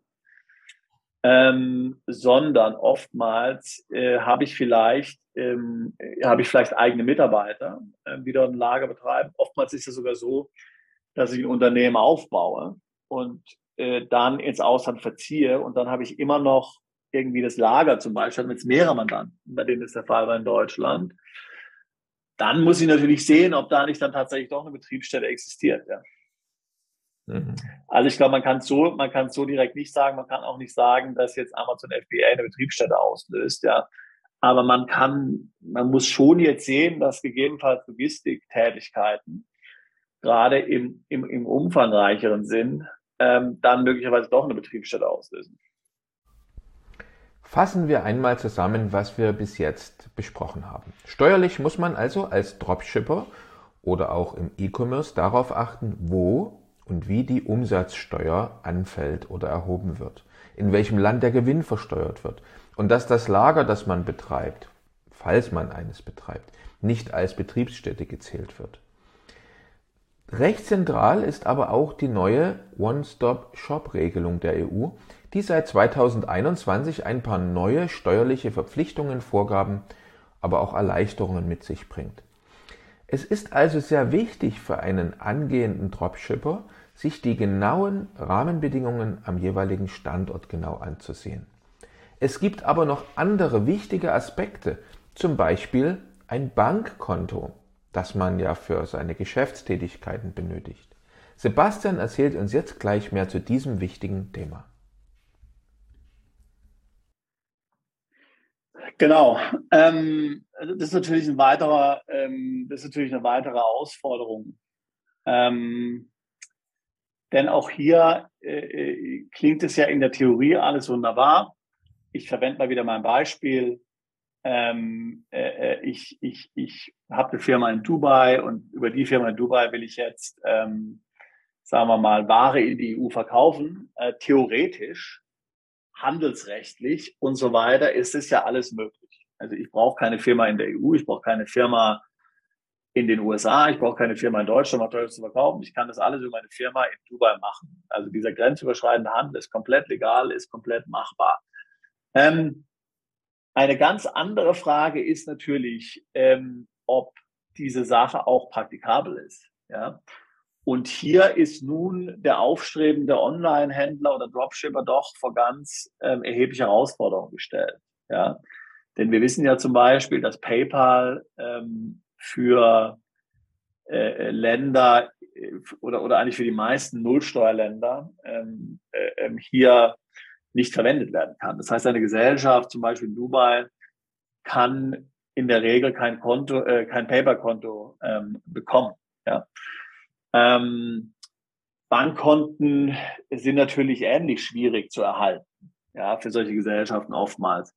ähm, sondern oftmals äh, habe ich vielleicht ähm, habe ich vielleicht eigene Mitarbeiter, äh, die dort ein Lager betreiben. Oftmals ist es sogar so, dass ich ein Unternehmen aufbaue und äh, dann ins Ausland verziehe und dann habe ich immer noch irgendwie das Lager zum Beispiel mit mehreren Mandanten, bei denen ist der Fall war in Deutschland dann muss ich natürlich sehen, ob da nicht dann tatsächlich doch eine Betriebsstätte existiert. Ja. Mhm. Also ich glaube, man kann so, man kann so direkt nicht sagen, man kann auch nicht sagen, dass jetzt Amazon FBA eine Betriebsstätte auslöst, ja. Aber man kann, man muss schon jetzt sehen, dass gegebenenfalls Logistiktätigkeiten gerade im, im, im umfangreicheren Sinn ähm, dann möglicherweise doch eine Betriebsstätte auslösen. Fassen wir einmal zusammen, was wir bis jetzt besprochen haben. Steuerlich muss man also als Dropshipper oder auch im E-Commerce darauf achten, wo und wie die Umsatzsteuer anfällt oder erhoben wird, in welchem Land der Gewinn versteuert wird und dass das Lager, das man betreibt, falls man eines betreibt, nicht als Betriebsstätte gezählt wird. Recht zentral ist aber auch die neue One-Stop-Shop-Regelung der EU, die seit 2021 ein paar neue steuerliche Verpflichtungen, Vorgaben, aber auch Erleichterungen mit sich bringt. Es ist also sehr wichtig für einen angehenden Dropshipper, sich die genauen Rahmenbedingungen am jeweiligen Standort genau anzusehen. Es gibt aber noch andere wichtige Aspekte, zum Beispiel ein Bankkonto, das man ja für seine Geschäftstätigkeiten benötigt. Sebastian erzählt uns jetzt gleich mehr zu diesem wichtigen Thema. Genau. Ähm, das ist natürlich ein weiterer, ähm, das ist natürlich eine weitere Herausforderung. Ähm, denn auch hier äh, äh, klingt es ja in der Theorie alles wunderbar. Ich verwende mal wieder mein Beispiel. Ähm, äh, äh ich ich, ich habe eine Firma in Dubai und über die Firma in Dubai will ich jetzt, ähm, sagen wir mal, Ware in die EU verkaufen. Äh, theoretisch handelsrechtlich und so weiter ist es ja alles möglich. Also ich brauche keine Firma in der EU, ich brauche keine Firma in den USA, ich brauche keine Firma in Deutschland, um teuer zu verkaufen. Ich kann das alles über meine Firma in Dubai machen. Also dieser grenzüberschreitende Handel ist komplett legal, ist komplett machbar. Ähm, eine ganz andere Frage ist natürlich, ähm, ob diese Sache auch praktikabel ist. Ja? Und hier ist nun der aufstrebende Online-Händler oder Dropshipper doch vor ganz ähm, erhebliche Herausforderungen gestellt. Ja? Denn wir wissen ja zum Beispiel, dass PayPal ähm, für äh, Länder äh, oder, oder eigentlich für die meisten Nullsteuerländer ähm, äh, ähm, hier nicht verwendet werden kann. Das heißt, eine Gesellschaft, zum Beispiel in Dubai, kann in der Regel kein Konto, äh, kein PayPal-Konto ähm, bekommen. Ja? Ähm, Bankkonten sind natürlich ähnlich schwierig zu erhalten, ja, für solche Gesellschaften oftmals.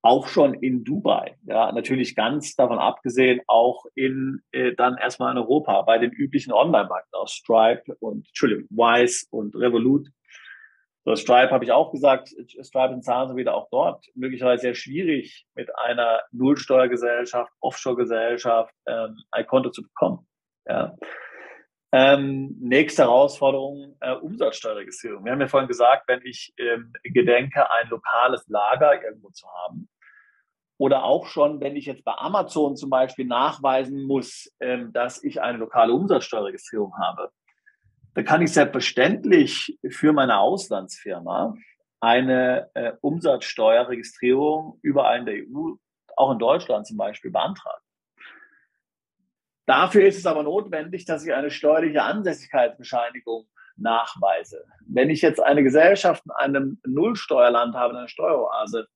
Auch schon in Dubai, ja, natürlich ganz davon abgesehen, auch in äh, dann erstmal in Europa bei den üblichen Online-Banken aus Stripe und Entschuldigung, Wise und Revolut. So, Stripe habe ich auch gesagt, Stripe und Zahlen sind wieder auch dort möglicherweise sehr schwierig mit einer Nullsteuergesellschaft, Offshore-Gesellschaft ähm, ein Konto zu bekommen. Ja. Ähm, nächste Herausforderung, äh, Umsatzsteuerregistrierung. Wir haben ja vorhin gesagt, wenn ich ähm, gedenke, ein lokales Lager irgendwo zu haben, oder auch schon, wenn ich jetzt bei Amazon zum Beispiel nachweisen muss, ähm, dass ich eine lokale Umsatzsteuerregistrierung habe, dann kann ich selbstverständlich für meine Auslandsfirma eine äh, Umsatzsteuerregistrierung überall in der EU, auch in Deutschland zum Beispiel, beantragen. Dafür ist es aber notwendig, dass ich eine steuerliche Ansässigkeitsbescheinigung Nachweise. Wenn ich jetzt eine Gesellschaft in einem Nullsteuerland habe, in einer Steueroase,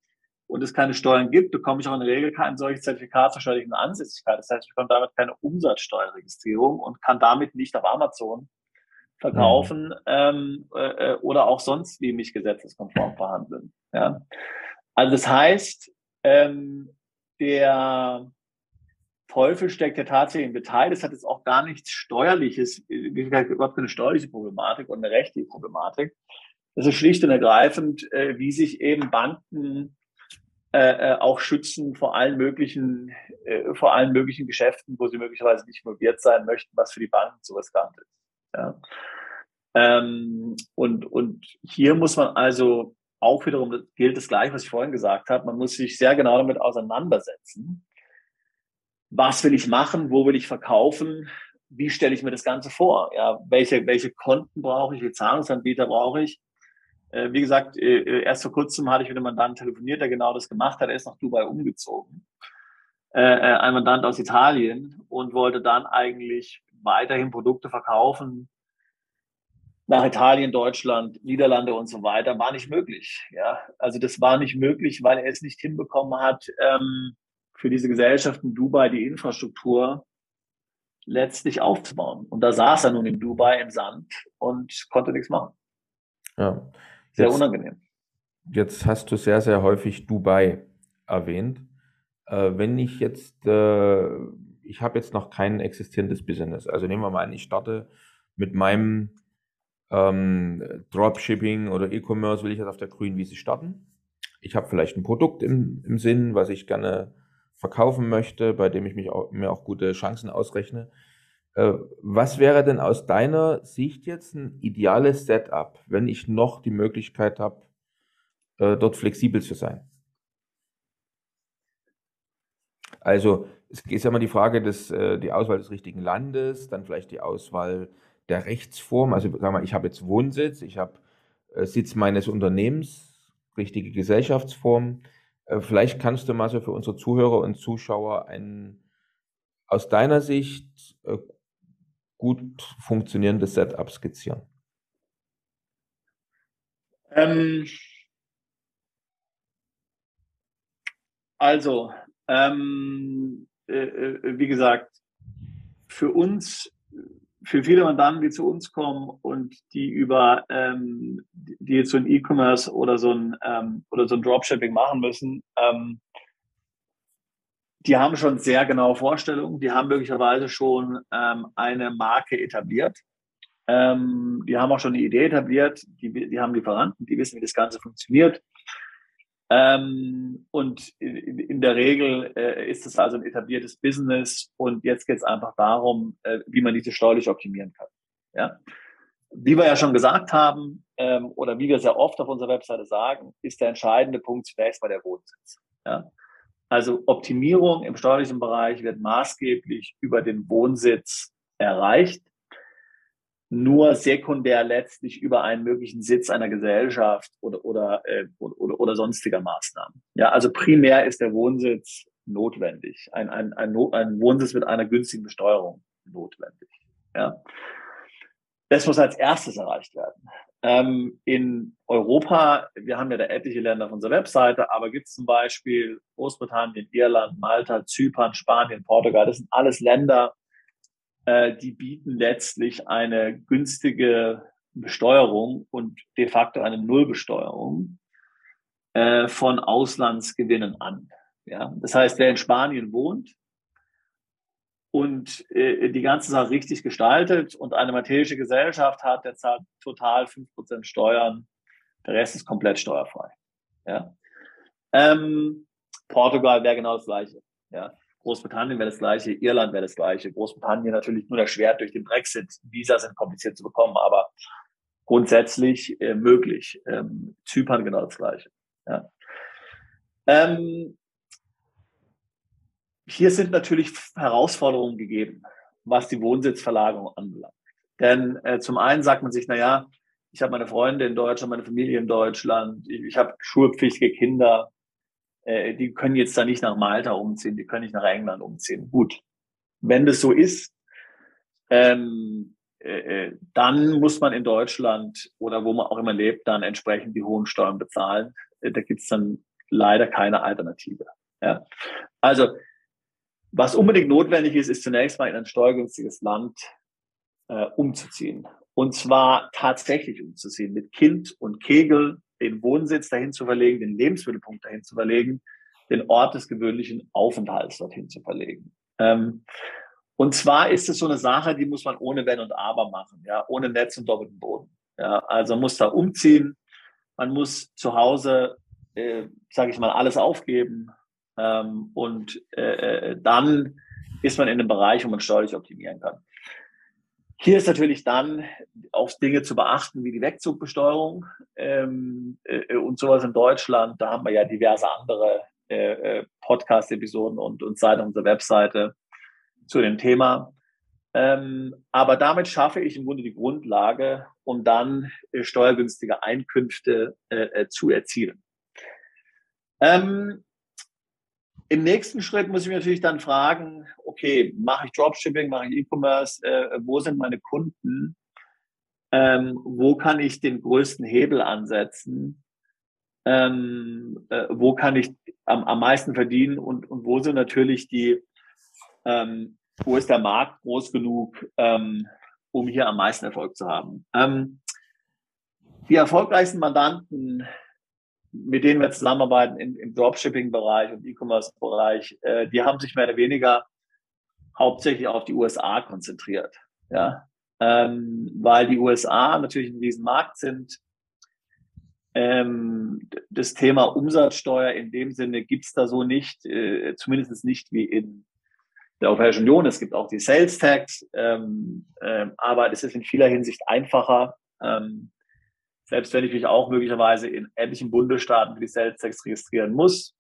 und es keine Steuern gibt, bekomme ich auch in der Regel kein solches Zertifikat zur steuerlichen Ansässigkeit. Das heißt, ich bekomme damit keine Umsatzsteuerregistrierung und kann damit nicht auf Amazon verkaufen mhm. ähm, äh, oder auch sonst wie mich gesetzeskonform verhandeln. Ja? Also das heißt, ähm, der Teufel steckt ja tatsächlich im Detail. Das hat jetzt auch gar nichts Steuerliches, überhaupt keine steuerliche Problematik und eine rechtliche Problematik. Das ist schlicht und ergreifend, äh, wie sich eben Banken äh, äh, auch schützen vor allen möglichen, äh, vor allen möglichen Geschäften, wo sie möglicherweise nicht involviert sein möchten, was für die Banken so riskant ist. Ja. Ähm, und, und hier muss man also auch wiederum gilt das gleiche, was ich vorhin gesagt habe. Man muss sich sehr genau damit auseinandersetzen. Was will ich machen? Wo will ich verkaufen? Wie stelle ich mir das Ganze vor? Ja, welche, welche Konten brauche ich? Welche Zahlungsanbieter brauche ich? Äh, wie gesagt, äh, äh, erst vor kurzem hatte ich mit einem Mandanten telefoniert, der genau das gemacht hat. Er ist nach Dubai umgezogen. Äh, äh, ein Mandant aus Italien und wollte dann eigentlich weiterhin Produkte verkaufen, nach Italien, Deutschland, Niederlande und so weiter, war nicht möglich. Ja, also das war nicht möglich, weil er es nicht hinbekommen hat, ähm, für diese Gesellschaft in Dubai die Infrastruktur letztlich aufzubauen. Und da saß er nun in Dubai im Sand und konnte nichts machen. Ja. Sehr jetzt, unangenehm. Jetzt hast du sehr, sehr häufig Dubai erwähnt. Äh, wenn ich jetzt, äh, ich habe jetzt noch kein existierendes Business. Also nehmen wir mal an, ich starte mit meinem ähm, Dropshipping oder E-Commerce will ich jetzt auf der grünen Wiese starten. Ich habe vielleicht ein Produkt im, im Sinn, was ich gerne verkaufen möchte, bei dem ich mich auch, mir auch gute Chancen ausrechne. Äh, was wäre denn aus deiner Sicht jetzt ein ideales Setup, wenn ich noch die Möglichkeit habe, äh, dort flexibel zu sein? Also es ist ja immer die Frage des, äh, die Auswahl des richtigen Landes, dann vielleicht die Auswahl der Rechtsform. Also sag mal, ich habe jetzt Wohnsitz, ich habe äh, Sitz meines Unternehmens, richtige Gesellschaftsform. Äh, vielleicht kannst du mal so für unsere Zuhörer und Zuschauer ein aus deiner Sicht gut funktionierendes Setup skizzieren. Ähm, also, ähm, äh, äh, wie gesagt, für uns für viele Mandanten, die zu uns kommen und die über, ähm, die jetzt so ein E-Commerce oder so ein ähm, oder so ein Dropshipping machen müssen, ähm, die haben schon sehr genaue Vorstellungen. Die haben möglicherweise schon ähm, eine Marke etabliert. Ähm, die haben auch schon eine Idee etabliert. Die, die haben Lieferanten, die wissen, wie das Ganze funktioniert. Ähm, und in, in, der Regel äh, ist es also ein etabliertes Business und jetzt geht es einfach darum, äh, wie man diese steuerlich optimieren kann. Ja? Wie wir ja schon gesagt haben ähm, oder wie wir sehr oft auf unserer Webseite sagen, ist der entscheidende Punkt zunächst mal der Wohnsitz. Ja? Also Optimierung im steuerlichen Bereich wird maßgeblich über den Wohnsitz erreicht nur sekundär letztlich über einen möglichen Sitz einer Gesellschaft oder, oder, äh, oder, oder sonstiger Maßnahmen. Ja, also primär ist der Wohnsitz notwendig. Ein, ein, ein, ein Wohnsitz mit einer günstigen Besteuerung notwendig. Ja. Das muss als erstes erreicht werden. Ähm, in Europa, wir haben ja da etliche Länder auf unserer Webseite, aber gibt es zum Beispiel Großbritannien, Irland, Malta, Zypern, Spanien, Portugal, das sind alles Länder, die bieten letztlich eine günstige Besteuerung und de facto eine Nullbesteuerung äh, von Auslandsgewinnen an. Ja? Das heißt, wer in Spanien wohnt und äh, die ganze Sache richtig gestaltet und eine materielle Gesellschaft hat, der zahlt total 5% Steuern, der Rest ist komplett steuerfrei. Ja? Ähm, Portugal wäre genau das Gleiche. Ja? Großbritannien wäre das gleiche, Irland wäre das gleiche. Großbritannien natürlich nur erschwert durch den Brexit. Visa sind kompliziert zu bekommen, aber grundsätzlich äh, möglich. Ähm, Zypern genau das gleiche. Ja. Ähm, hier sind natürlich Herausforderungen gegeben, was die Wohnsitzverlagerung anbelangt. Denn äh, zum einen sagt man sich, na ja, ich habe meine Freunde in Deutschland, meine Familie in Deutschland, ich, ich habe schulpflichtige Kinder, äh, die können jetzt da nicht nach Malta umziehen, die können nicht nach England umziehen. Gut, wenn das so ist, ähm, äh, dann muss man in Deutschland oder wo man auch immer lebt, dann entsprechend die hohen Steuern bezahlen. Äh, da gibt es dann leider keine Alternative. Ja. Also was unbedingt notwendig ist, ist zunächst mal in ein steuergünstiges Land äh, umzuziehen. Und zwar tatsächlich umzuziehen, mit Kind und Kegel den Wohnsitz dahin zu verlegen, den Lebensmittelpunkt dahin zu verlegen, den Ort des gewöhnlichen Aufenthalts dorthin zu verlegen. Ähm, und zwar ist es so eine Sache, die muss man ohne Wenn und Aber machen, ja, ohne Netz und doppelten Boden. Ja, also man muss da umziehen, man muss zu Hause, äh, sage ich mal, alles aufgeben ähm, und äh, äh, dann ist man in einem Bereich, wo man steuerlich optimieren kann. Hier ist natürlich dann auch Dinge zu beachten, wie die Wegzugbesteuerung ähm, äh, und sowas in Deutschland. Da haben wir ja diverse andere äh, äh Podcast-Episoden und, und Seiten unserer Webseite zu dem Thema. Ähm, aber damit schaffe ich im Grunde die Grundlage, um dann äh, steuergünstige Einkünfte äh, äh zu erzielen. Ähm, im nächsten Schritt muss ich mich natürlich dann fragen, okay, mache ich Dropshipping, mache ich E-Commerce, äh, wo sind meine Kunden? Ähm, wo kann ich den größten Hebel ansetzen? Ähm, äh, wo kann ich am, am meisten verdienen und, und wo sind natürlich die, ähm, wo ist der Markt groß genug, ähm, um hier am meisten Erfolg zu haben? Ähm, die erfolgreichsten Mandanten mit denen wir zusammenarbeiten im, im Dropshipping-Bereich und E-Commerce-Bereich, äh, die haben sich mehr oder weniger hauptsächlich auf die USA konzentriert. Ja? Ähm, weil die USA natürlich ein Riesenmarkt sind. Ähm, das Thema Umsatzsteuer in dem Sinne gibt's da so nicht, äh, zumindest nicht wie in der Europäischen Union. Es gibt auch die Sales Tax, ähm, äh, aber es ist in vieler Hinsicht einfacher. Ähm, selbst wenn ich mich auch möglicherweise in ähnlichen Bundesstaaten für die Sales Tax registrieren muss,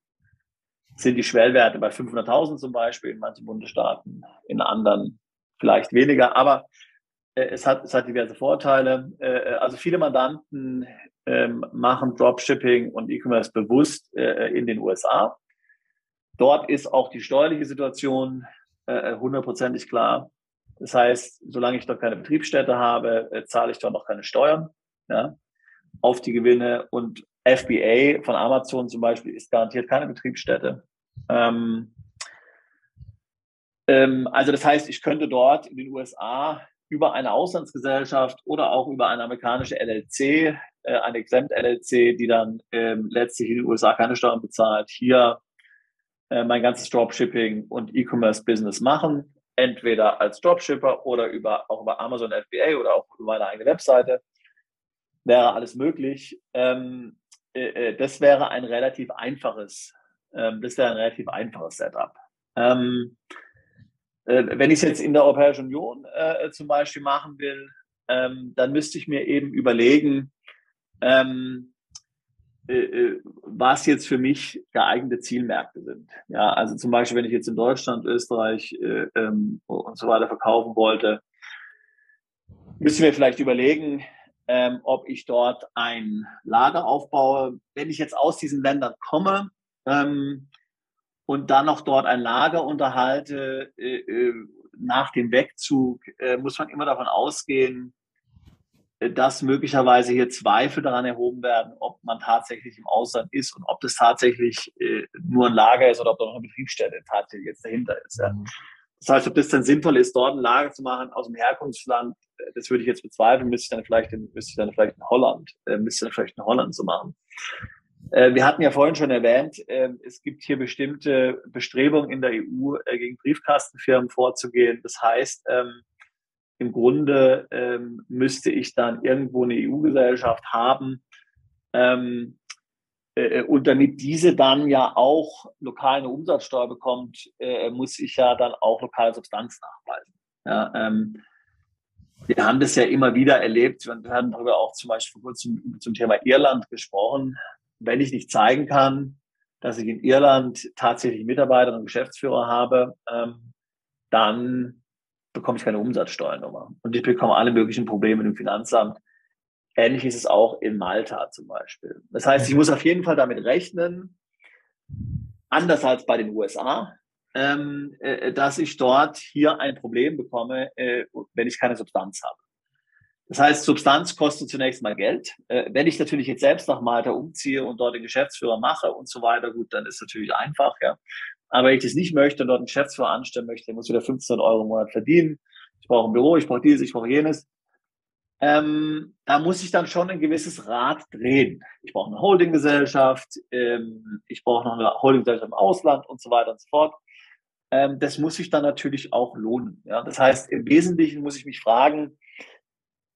sind die Schwellwerte bei 500.000 zum Beispiel in manchen Bundesstaaten, in anderen vielleicht weniger. Aber äh, es, hat, es hat diverse Vorteile. Äh, also viele Mandanten äh, machen Dropshipping und E-Commerce bewusst äh, in den USA. Dort ist auch die steuerliche Situation äh, hundertprozentig klar. Das heißt, solange ich dort keine Betriebsstätte habe, äh, zahle ich dort noch keine Steuern. Ja? Auf die Gewinne. Und FBA von Amazon zum Beispiel ist garantiert keine Betriebsstätte. Ähm, ähm, also das heißt, ich könnte dort in den USA über eine Auslandsgesellschaft oder auch über eine amerikanische LLC, äh, eine Exempt LLC, die dann ähm, letztlich in den USA keine Steuern bezahlt, hier äh, mein ganzes Dropshipping und E-Commerce-Business machen, entweder als Dropshipper oder über, auch über Amazon FBA oder auch über meine eigene Webseite wäre alles möglich. Ähm, äh, äh, das wäre ein relativ einfaches, ähm, das wäre ein relativ einfaches Setup. Ähm, äh, wenn ich es jetzt in der Europäischen Union äh, zum Beispiel machen will, ähm, dann müsste ich mir eben überlegen, ähm, äh, äh, was jetzt für mich geeignete Zielmärkte sind. Ja, also zum Beispiel, wenn ich jetzt in Deutschland, Österreich ähm, und so weiter verkaufen wollte, müsste ich mir vielleicht überlegen, ähm, ob ich dort ein Lager aufbaue. Wenn ich jetzt aus diesen Ländern komme ähm, und dann noch dort ein Lager unterhalte, äh, äh, nach dem Wegzug, äh, muss man immer davon ausgehen, äh, dass möglicherweise hier Zweifel daran erhoben werden, ob man tatsächlich im Ausland ist und ob das tatsächlich äh, nur ein Lager ist oder ob da noch eine Betriebsstätte tatsächlich jetzt dahinter ist. Ja. Das heißt, ob das dann sinnvoll ist, dort ein Lager zu machen aus dem Herkunftsland, das würde ich jetzt bezweifeln, müsste ich dann vielleicht in, müsste ich dann vielleicht in Holland, äh, müsste dann vielleicht in Holland so machen. Äh, wir hatten ja vorhin schon erwähnt, äh, es gibt hier bestimmte Bestrebungen in der EU, äh, gegen Briefkastenfirmen vorzugehen. Das heißt, ähm, im Grunde ähm, müsste ich dann irgendwo eine EU-Gesellschaft haben, ähm, äh, und damit diese dann ja auch lokal eine Umsatzsteuer bekommt, äh, muss ich ja dann auch lokale Substanz nachweisen. Ja, ähm, wir haben das ja immer wieder erlebt. Wir haben darüber auch zum Beispiel vor kurzem zum Thema Irland gesprochen. Wenn ich nicht zeigen kann, dass ich in Irland tatsächlich Mitarbeiter und Geschäftsführer habe, ähm, dann bekomme ich keine Umsatzsteuernummer. Und ich bekomme alle möglichen Probleme mit dem Finanzamt. Ähnlich ist es auch in Malta zum Beispiel. Das heißt, ich muss auf jeden Fall damit rechnen, anders als bei den USA, ähm, äh, dass ich dort hier ein Problem bekomme, äh, wenn ich keine Substanz habe. Das heißt, Substanz kostet zunächst mal Geld. Äh, wenn ich natürlich jetzt selbst nach Malta umziehe und dort den Geschäftsführer mache und so weiter, gut, dann ist natürlich einfach, ja. Aber wenn ich das nicht möchte und dort einen Geschäftsführer anstellen möchte, muss wieder 15 Euro im Monat verdienen. Ich brauche ein Büro, ich brauche dieses, ich brauche jenes. Ähm, da muss ich dann schon ein gewisses Rad drehen. Ich brauche eine Holdinggesellschaft, ähm, ich brauche noch eine Holdinggesellschaft im Ausland und so weiter und so fort. Ähm, das muss sich dann natürlich auch lohnen. Ja? Das heißt, im Wesentlichen muss ich mich fragen,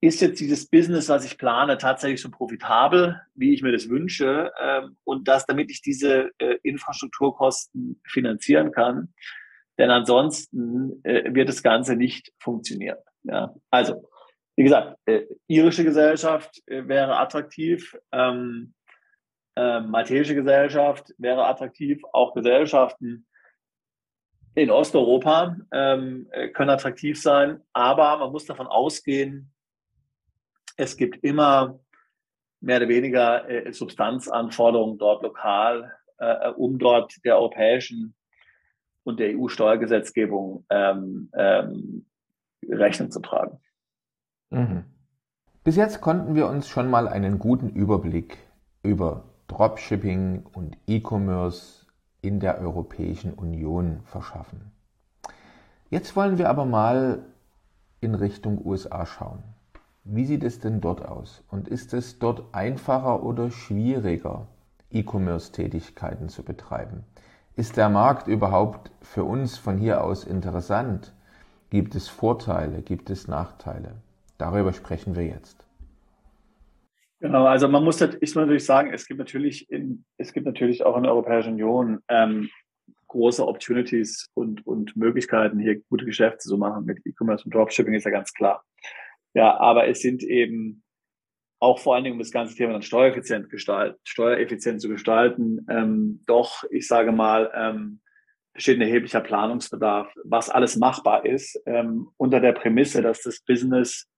ist jetzt dieses Business, was ich plane, tatsächlich so profitabel, wie ich mir das wünsche? Ähm, und das, damit ich diese äh, Infrastrukturkosten finanzieren kann. Denn ansonsten äh, wird das Ganze nicht funktionieren. Ja? Also, wie gesagt, äh, irische Gesellschaft äh, wäre attraktiv, ähm, äh, maltesische Gesellschaft wäre attraktiv, auch Gesellschaften in Osteuropa ähm, äh, können attraktiv sein, aber man muss davon ausgehen, es gibt immer mehr oder weniger äh, Substanzanforderungen dort lokal, äh, um dort der europäischen und der EU-Steuergesetzgebung ähm, ähm, Rechnung zu tragen. Mhm. Bis jetzt konnten wir uns schon mal einen guten Überblick über Dropshipping und E-Commerce in der Europäischen Union verschaffen. Jetzt wollen wir aber mal in Richtung USA schauen. Wie sieht es denn dort aus? Und ist es dort einfacher oder schwieriger, E-Commerce-Tätigkeiten zu betreiben? Ist der Markt überhaupt für uns von hier aus interessant? Gibt es Vorteile? Gibt es Nachteile? Darüber sprechen wir jetzt. Genau, also man muss ich natürlich sagen, es gibt natürlich in, es gibt natürlich auch in der Europäischen Union ähm, große Opportunities und, und Möglichkeiten, hier gute Geschäfte zu machen mit E-Commerce und Dropshipping, ist ja ganz klar. Ja, aber es sind eben auch vor allen Dingen, um das ganze Thema dann steuereffizient, gestalt, steuereffizient zu gestalten, ähm, doch, ich sage mal, ähm, besteht ein erheblicher Planungsbedarf, was alles machbar ist, ähm, unter der Prämisse, dass das Business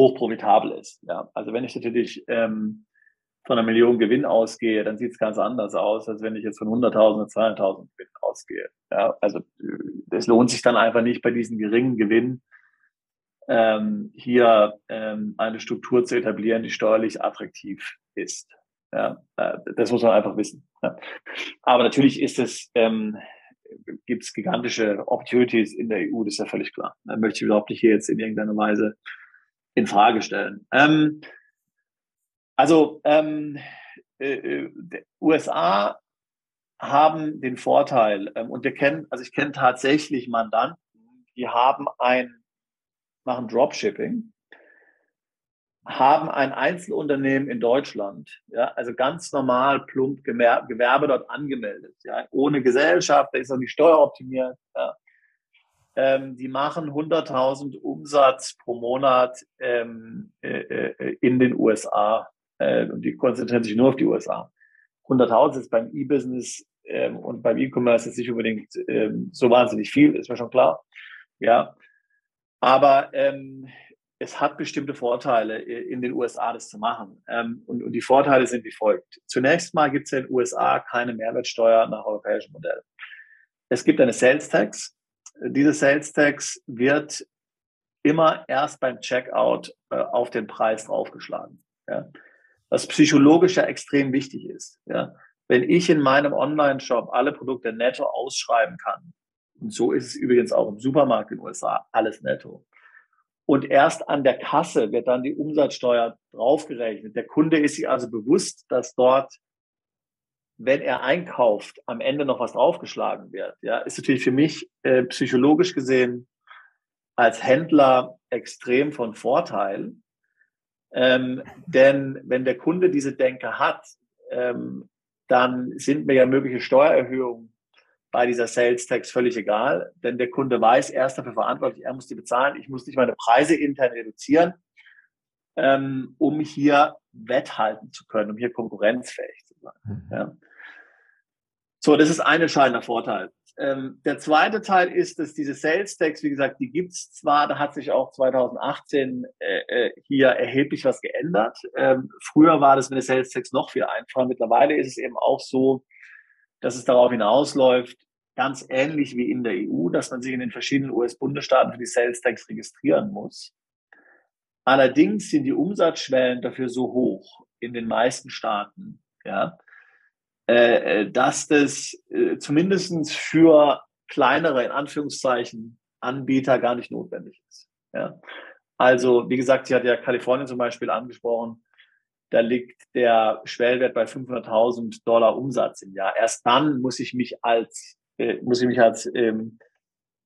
hochprofitabel ist. Ja, also wenn ich natürlich ähm, von einer Million Gewinn ausgehe, dann sieht es ganz anders aus, als wenn ich jetzt von 100.000 oder 200.000 Gewinn ausgehe. Ja, also es lohnt sich dann einfach nicht bei diesen geringen Gewinnen ähm, hier ähm, eine Struktur zu etablieren, die steuerlich attraktiv ist. Ja, äh, das muss man einfach wissen. Ja. Aber natürlich ist es, ähm, gibt es gigantische Opportunities in der EU, das ist ja völlig klar. Da möchte ich überhaupt nicht hier jetzt in irgendeiner Weise in Frage stellen. Ähm, also ähm, äh, äh USA haben den Vorteil, ähm, und wir kennen, also ich kenne tatsächlich Mandanten, die haben ein machen Dropshipping, haben ein Einzelunternehmen in Deutschland, ja, also ganz normal plump Gewerbe dort angemeldet, ja, ohne Gesellschaft, da ist auch nicht steueroptimiert. Ja. Ähm, die machen 100.000 Umsatz pro Monat ähm, äh, äh, in den USA äh, und die konzentrieren sich nur auf die USA. 100.000 ist beim E-Business ähm, und beim E-Commerce ist nicht unbedingt ähm, so wahnsinnig viel, ist mir schon klar. Ja, aber ähm, es hat bestimmte Vorteile, in den USA das zu machen. Ähm, und, und die Vorteile sind wie folgt. Zunächst mal gibt es in den USA keine Mehrwertsteuer nach europäischem Modell. Es gibt eine Sales Tax. Diese Sales Tax wird immer erst beim Checkout äh, auf den Preis draufgeschlagen. Ja? Was psychologisch ja extrem wichtig ist. Ja? Wenn ich in meinem Online-Shop alle Produkte netto ausschreiben kann, und so ist es übrigens auch im Supermarkt in den USA, alles netto. Und erst an der Kasse wird dann die Umsatzsteuer draufgerechnet. Der Kunde ist sich also bewusst, dass dort, wenn er einkauft, am Ende noch was draufgeschlagen wird. Ja, ist natürlich für mich äh, psychologisch gesehen als Händler extrem von Vorteil. Ähm, denn wenn der Kunde diese Denke hat, ähm, dann sind mir ja mögliche Steuererhöhungen bei dieser Sales Tax völlig egal, denn der Kunde weiß, er ist dafür verantwortlich, er muss die bezahlen, ich muss nicht meine Preise intern reduzieren, ähm, um hier wetthalten zu können, um hier konkurrenzfähig zu sein. Mhm. Ja. So, das ist ein entscheidender Vorteil. Ähm, der zweite Teil ist, dass diese Sales Tax, wie gesagt, die gibt's zwar, da hat sich auch 2018 äh, äh, hier erheblich was geändert. Ähm, früher war das mit der Sales Tax noch viel einfacher. Mittlerweile ist es eben auch so, dass es darauf hinausläuft, ganz ähnlich wie in der EU, dass man sich in den verschiedenen US-Bundesstaaten für die Sales Tax registrieren muss. Allerdings sind die Umsatzschwellen dafür so hoch in den meisten Staaten, ja, dass das äh, zumindest für kleinere, in Anführungszeichen, Anbieter gar nicht notwendig ist. Ja. Also, wie gesagt, sie hat ja Kalifornien zum Beispiel angesprochen. Da liegt der Schwellwert bei 500.000 Dollar Umsatz im Jahr. Erst dann muss ich mich als, äh, muss ich mich als ähm,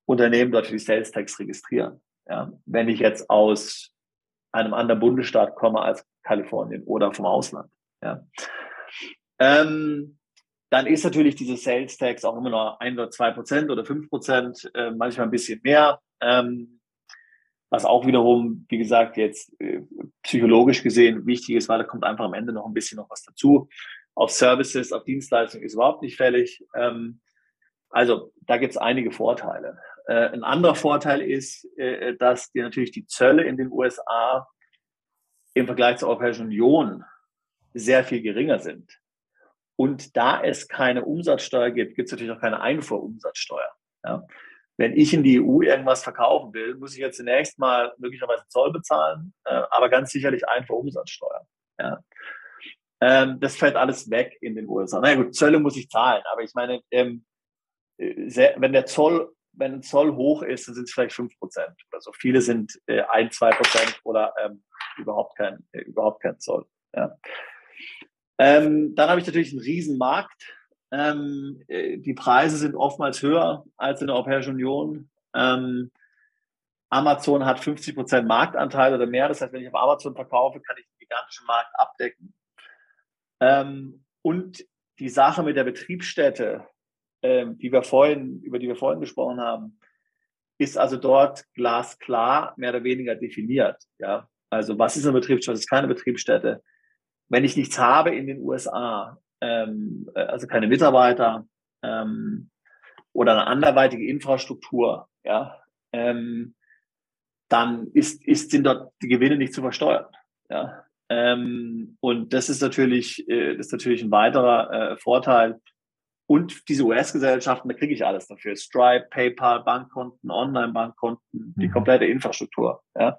Unternehmen dort für die Sales Tax registrieren. Ja. Wenn ich jetzt aus einem anderen Bundesstaat komme als Kalifornien oder vom Ausland. Ja. Ähm, dann ist natürlich diese Sales Tax auch immer noch ein oder zwei Prozent oder fünf Prozent, äh, manchmal ein bisschen mehr. Ähm, was auch wiederum, wie gesagt, jetzt äh, psychologisch gesehen wichtig ist, weil da kommt einfach am Ende noch ein bisschen noch was dazu. Auf Services, auf Dienstleistungen ist überhaupt nicht fällig. Ähm, also da gibt es einige Vorteile. Äh, ein anderer Vorteil ist, äh, dass die natürlich die Zölle in den USA im Vergleich zur Europäischen Union sehr viel geringer sind. Und da es keine Umsatzsteuer gibt, gibt es natürlich auch keine Einfuhrumsatzsteuer. Ja. Wenn ich in die EU irgendwas verkaufen will, muss ich jetzt zunächst mal möglicherweise Zoll bezahlen, äh, aber ganz sicherlich Einfuhrumsatzsteuer. Ja. Ähm, das fällt alles weg in den USA. Na gut, Zölle muss ich zahlen, aber ich meine, ähm, äh, sehr, wenn der Zoll wenn ein Zoll hoch ist, dann sind es vielleicht fünf Prozent oder so. Viele sind äh, ein, zwei Prozent oder ähm, überhaupt kein, äh, überhaupt kein Zoll. Ja. Ähm, dann habe ich natürlich einen Riesenmarkt. Ähm, äh, die Preise sind oftmals höher als in der Europäischen Union. Ähm, Amazon hat 50 Prozent Marktanteil oder mehr. Das heißt, wenn ich auf Amazon verkaufe, kann ich den gigantischen Markt abdecken. Ähm, und die Sache mit der Betriebsstätte, ähm, die wir vorhin, über die wir vorhin gesprochen haben, ist also dort glasklar mehr oder weniger definiert. Ja, also was ist eine Betriebsstätte? Das ist keine Betriebsstätte. Wenn ich nichts habe in den USA, ähm, äh, also keine Mitarbeiter ähm, oder eine anderweitige Infrastruktur, ja, ähm, dann ist, ist, sind dort die Gewinne nicht zu versteuern. Ja. Ähm, und das ist natürlich, äh, das ist natürlich ein weiterer äh, Vorteil. Und diese US-Gesellschaften, da kriege ich alles dafür. Stripe, PayPal, Bankkonten, Online-Bankkonten, die mhm. komplette Infrastruktur. Ja.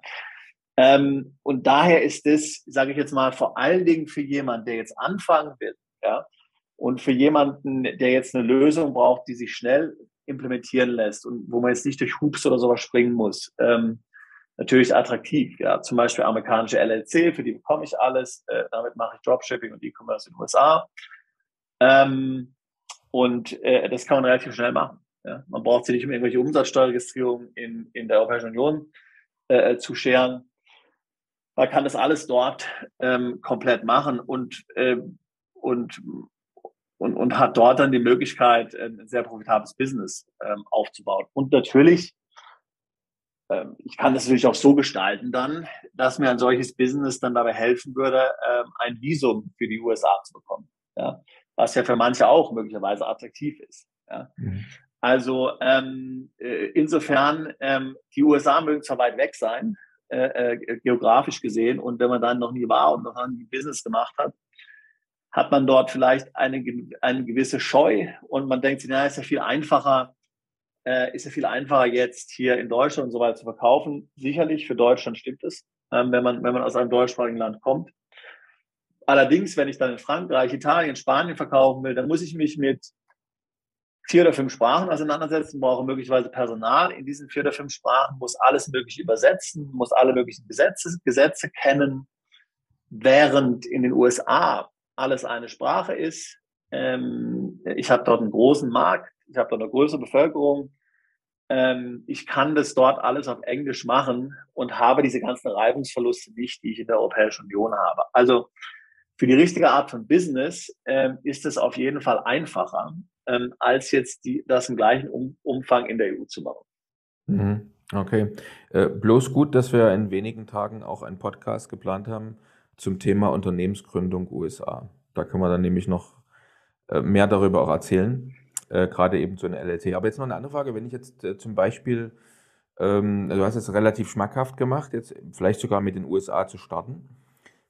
Ähm, und daher ist es, sage ich jetzt mal, vor allen Dingen für jemanden, der jetzt anfangen will, ja, und für jemanden, der jetzt eine Lösung braucht, die sich schnell implementieren lässt und wo man jetzt nicht durch Hoops oder sowas springen muss, ähm, natürlich attraktiv. Ja, zum Beispiel amerikanische LLC, für die bekomme ich alles. Äh, damit mache ich Dropshipping und E-Commerce in den USA. Ähm, und äh, das kann man relativ schnell machen. Ja. Man braucht sich nicht um irgendwelche Umsatzsteuerregistrierungen in, in der Europäischen Union äh, zu scheren. Man kann das alles dort ähm, komplett machen und, äh, und, und, und hat dort dann die Möglichkeit, ein sehr profitables Business ähm, aufzubauen. Und natürlich, ähm, ich kann das natürlich auch so gestalten dann, dass mir ein solches Business dann dabei helfen würde, ähm, ein Visum für die USA zu bekommen. Ja? Was ja für manche auch möglicherweise attraktiv ist. Ja? Mhm. Also ähm, äh, insofern, ähm, die USA mögen zwar weit weg sein, äh, äh, geografisch gesehen. Und wenn man dann noch nie war und noch nie Business gemacht hat, hat man dort vielleicht eine, eine gewisse Scheu und man denkt sich, na, ist ja viel einfacher, äh, ist ja viel einfacher jetzt hier in Deutschland und so weiter zu verkaufen. Sicherlich für Deutschland stimmt es, ähm, wenn man, wenn man aus einem deutschsprachigen Land kommt. Allerdings, wenn ich dann in Frankreich, Italien, Spanien verkaufen will, dann muss ich mich mit vier oder fünf Sprachen auseinandersetzen, brauche möglicherweise Personal in diesen vier oder fünf Sprachen, muss alles Mögliche übersetzen, muss alle möglichen Gesetze, Gesetze kennen, während in den USA alles eine Sprache ist. Ähm, ich habe dort einen großen Markt, ich habe dort eine größere Bevölkerung. Ähm, ich kann das dort alles auf Englisch machen und habe diese ganzen Reibungsverluste nicht, die ich in der Europäischen Union habe. Also für die richtige Art von Business ähm, ist es auf jeden Fall einfacher, ähm, als jetzt die, das im gleichen um Umfang in der EU zu machen. Mhm. Okay. Äh, bloß gut, dass wir in wenigen Tagen auch einen Podcast geplant haben zum Thema Unternehmensgründung USA. Da können wir dann nämlich noch äh, mehr darüber auch erzählen, äh, gerade eben zu einer LLC. Aber jetzt noch eine andere Frage, wenn ich jetzt äh, zum Beispiel, ähm, du hast es relativ schmackhaft gemacht, jetzt vielleicht sogar mit den USA zu starten.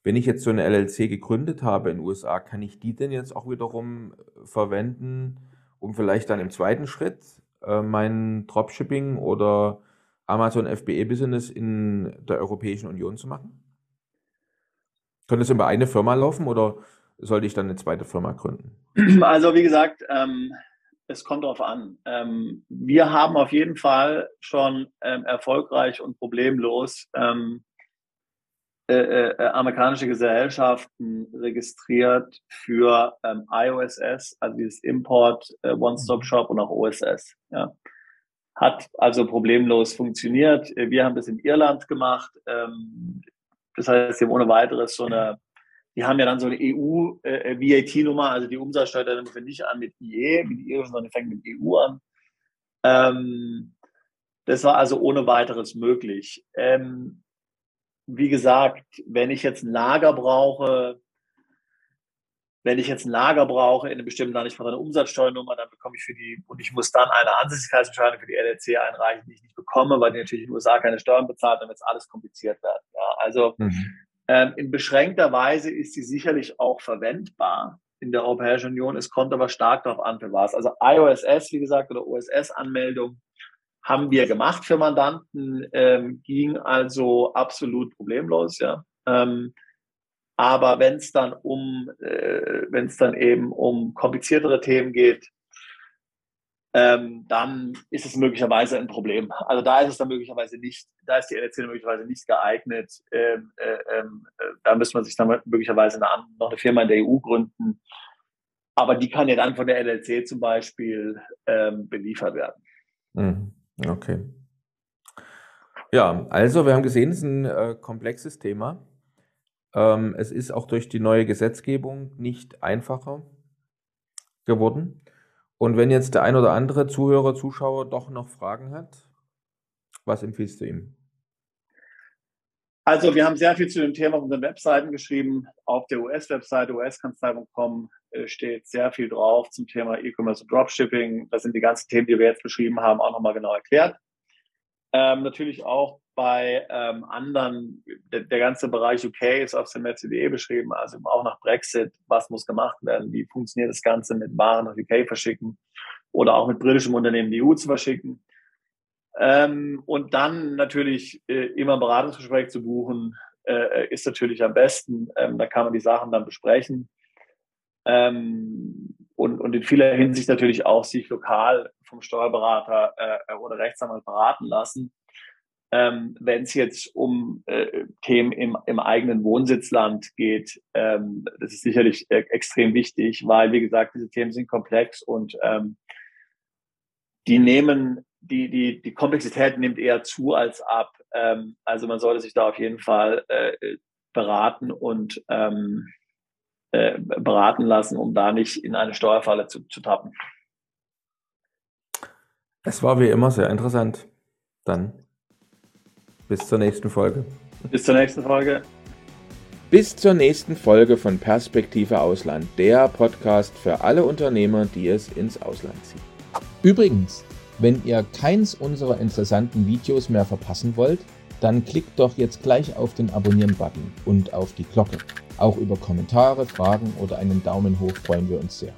Wenn ich jetzt so eine LLC gegründet habe in den USA, kann ich die denn jetzt auch wiederum äh, verwenden, um vielleicht dann im zweiten Schritt äh, mein Dropshipping oder Amazon FBA Business in der Europäischen Union zu machen? Könnte es über eine Firma laufen oder sollte ich dann eine zweite Firma gründen? Also wie gesagt, ähm, es kommt darauf an. Ähm, wir haben auf jeden Fall schon ähm, erfolgreich und problemlos ähm, äh, äh, amerikanische Gesellschaften registriert für ähm, IOSS, also dieses Import äh, One-Stop-Shop und auch OSS. Ja. Hat also problemlos funktioniert. Wir haben das in Irland gemacht. Ähm, das heißt, wir haben ohne weiteres so eine die haben ja dann so eine EU-VAT-Nummer, äh, also die Umsatzsteuer dann fängt nicht an mit IE, wie die irischen, sondern fängt mit EU an. Ähm, das war also ohne weiteres möglich. Ähm, wie gesagt, wenn ich jetzt ein Lager brauche, wenn ich jetzt ein Lager brauche in einem bestimmten Land, ich brauche eine Umsatzsteuernummer, dann bekomme ich für die, und ich muss dann eine Ansässigkeitsentscheidung für die LLC einreichen, die ich nicht bekomme, weil die natürlich in den USA keine Steuern bezahlt, dann wird es alles kompliziert werden. Ja, also mhm. Ähm, in beschränkter Weise ist sie sicherlich auch verwendbar in der Europäischen Union. Es kommt aber stark darauf an, für was. Also IOSS, wie gesagt, oder OSS-Anmeldung haben wir gemacht für Mandanten, ähm, ging also absolut problemlos, ja. Ähm, aber wenn es dann um, äh, wenn es dann eben um kompliziertere Themen geht, ähm, dann ist es möglicherweise ein Problem. Also da ist es dann möglicherweise nicht, da ist die LLC möglicherweise nicht geeignet. Ähm, äh, ähm, äh, da müsste man sich dann möglicherweise eine, noch eine Firma in der EU gründen. Aber die kann ja dann von der LLC zum Beispiel ähm, beliefert werden. Mhm. Okay. Ja, also wir haben gesehen, es ist ein äh, komplexes Thema. Ähm, es ist auch durch die neue Gesetzgebung nicht einfacher geworden. Und wenn jetzt der ein oder andere Zuhörer, Zuschauer doch noch Fragen hat, was empfiehlst du ihm? Also wir haben sehr viel zu dem Thema auf unseren Webseiten geschrieben. Auf der US-Webseite uskanzlei.com äh, steht sehr viel drauf zum Thema E-Commerce und Dropshipping. Das sind die ganzen Themen, die wir jetzt beschrieben haben, auch nochmal genau erklärt. Ähm, natürlich auch bei ähm, anderen, der, der, ganze Bereich UK ist auf semester.de beschrieben, also auch nach Brexit, was muss gemacht werden, wie funktioniert das Ganze mit Waren nach UK verschicken oder auch mit britischem Unternehmen die EU zu verschicken. Ähm, und dann natürlich äh, immer ein Beratungsgespräch zu buchen, äh, ist natürlich am besten. Ähm, da kann man die Sachen dann besprechen. Ähm, und, und in vieler Hinsicht natürlich auch sich lokal vom Steuerberater äh, oder Rechtsanwalt beraten lassen ähm, wenn es jetzt um äh, Themen im, im eigenen Wohnsitzland geht, ähm, das ist sicherlich äh, extrem wichtig, weil, wie gesagt, diese Themen sind komplex und ähm, die nehmen, die, die, die Komplexität nimmt eher zu als ab. Ähm, also man sollte sich da auf jeden Fall äh, beraten und ähm, äh, beraten lassen, um da nicht in eine Steuerfalle zu, zu tappen. Es war wie immer sehr interessant. Dann bis zur nächsten Folge. Bis zur nächsten Folge. Bis zur nächsten Folge von Perspektive Ausland, der Podcast für alle Unternehmer, die es ins Ausland ziehen. Übrigens, wenn ihr keins unserer interessanten Videos mehr verpassen wollt, dann klickt doch jetzt gleich auf den Abonnieren-Button und auf die Glocke. Auch über Kommentare, Fragen oder einen Daumen hoch freuen wir uns sehr.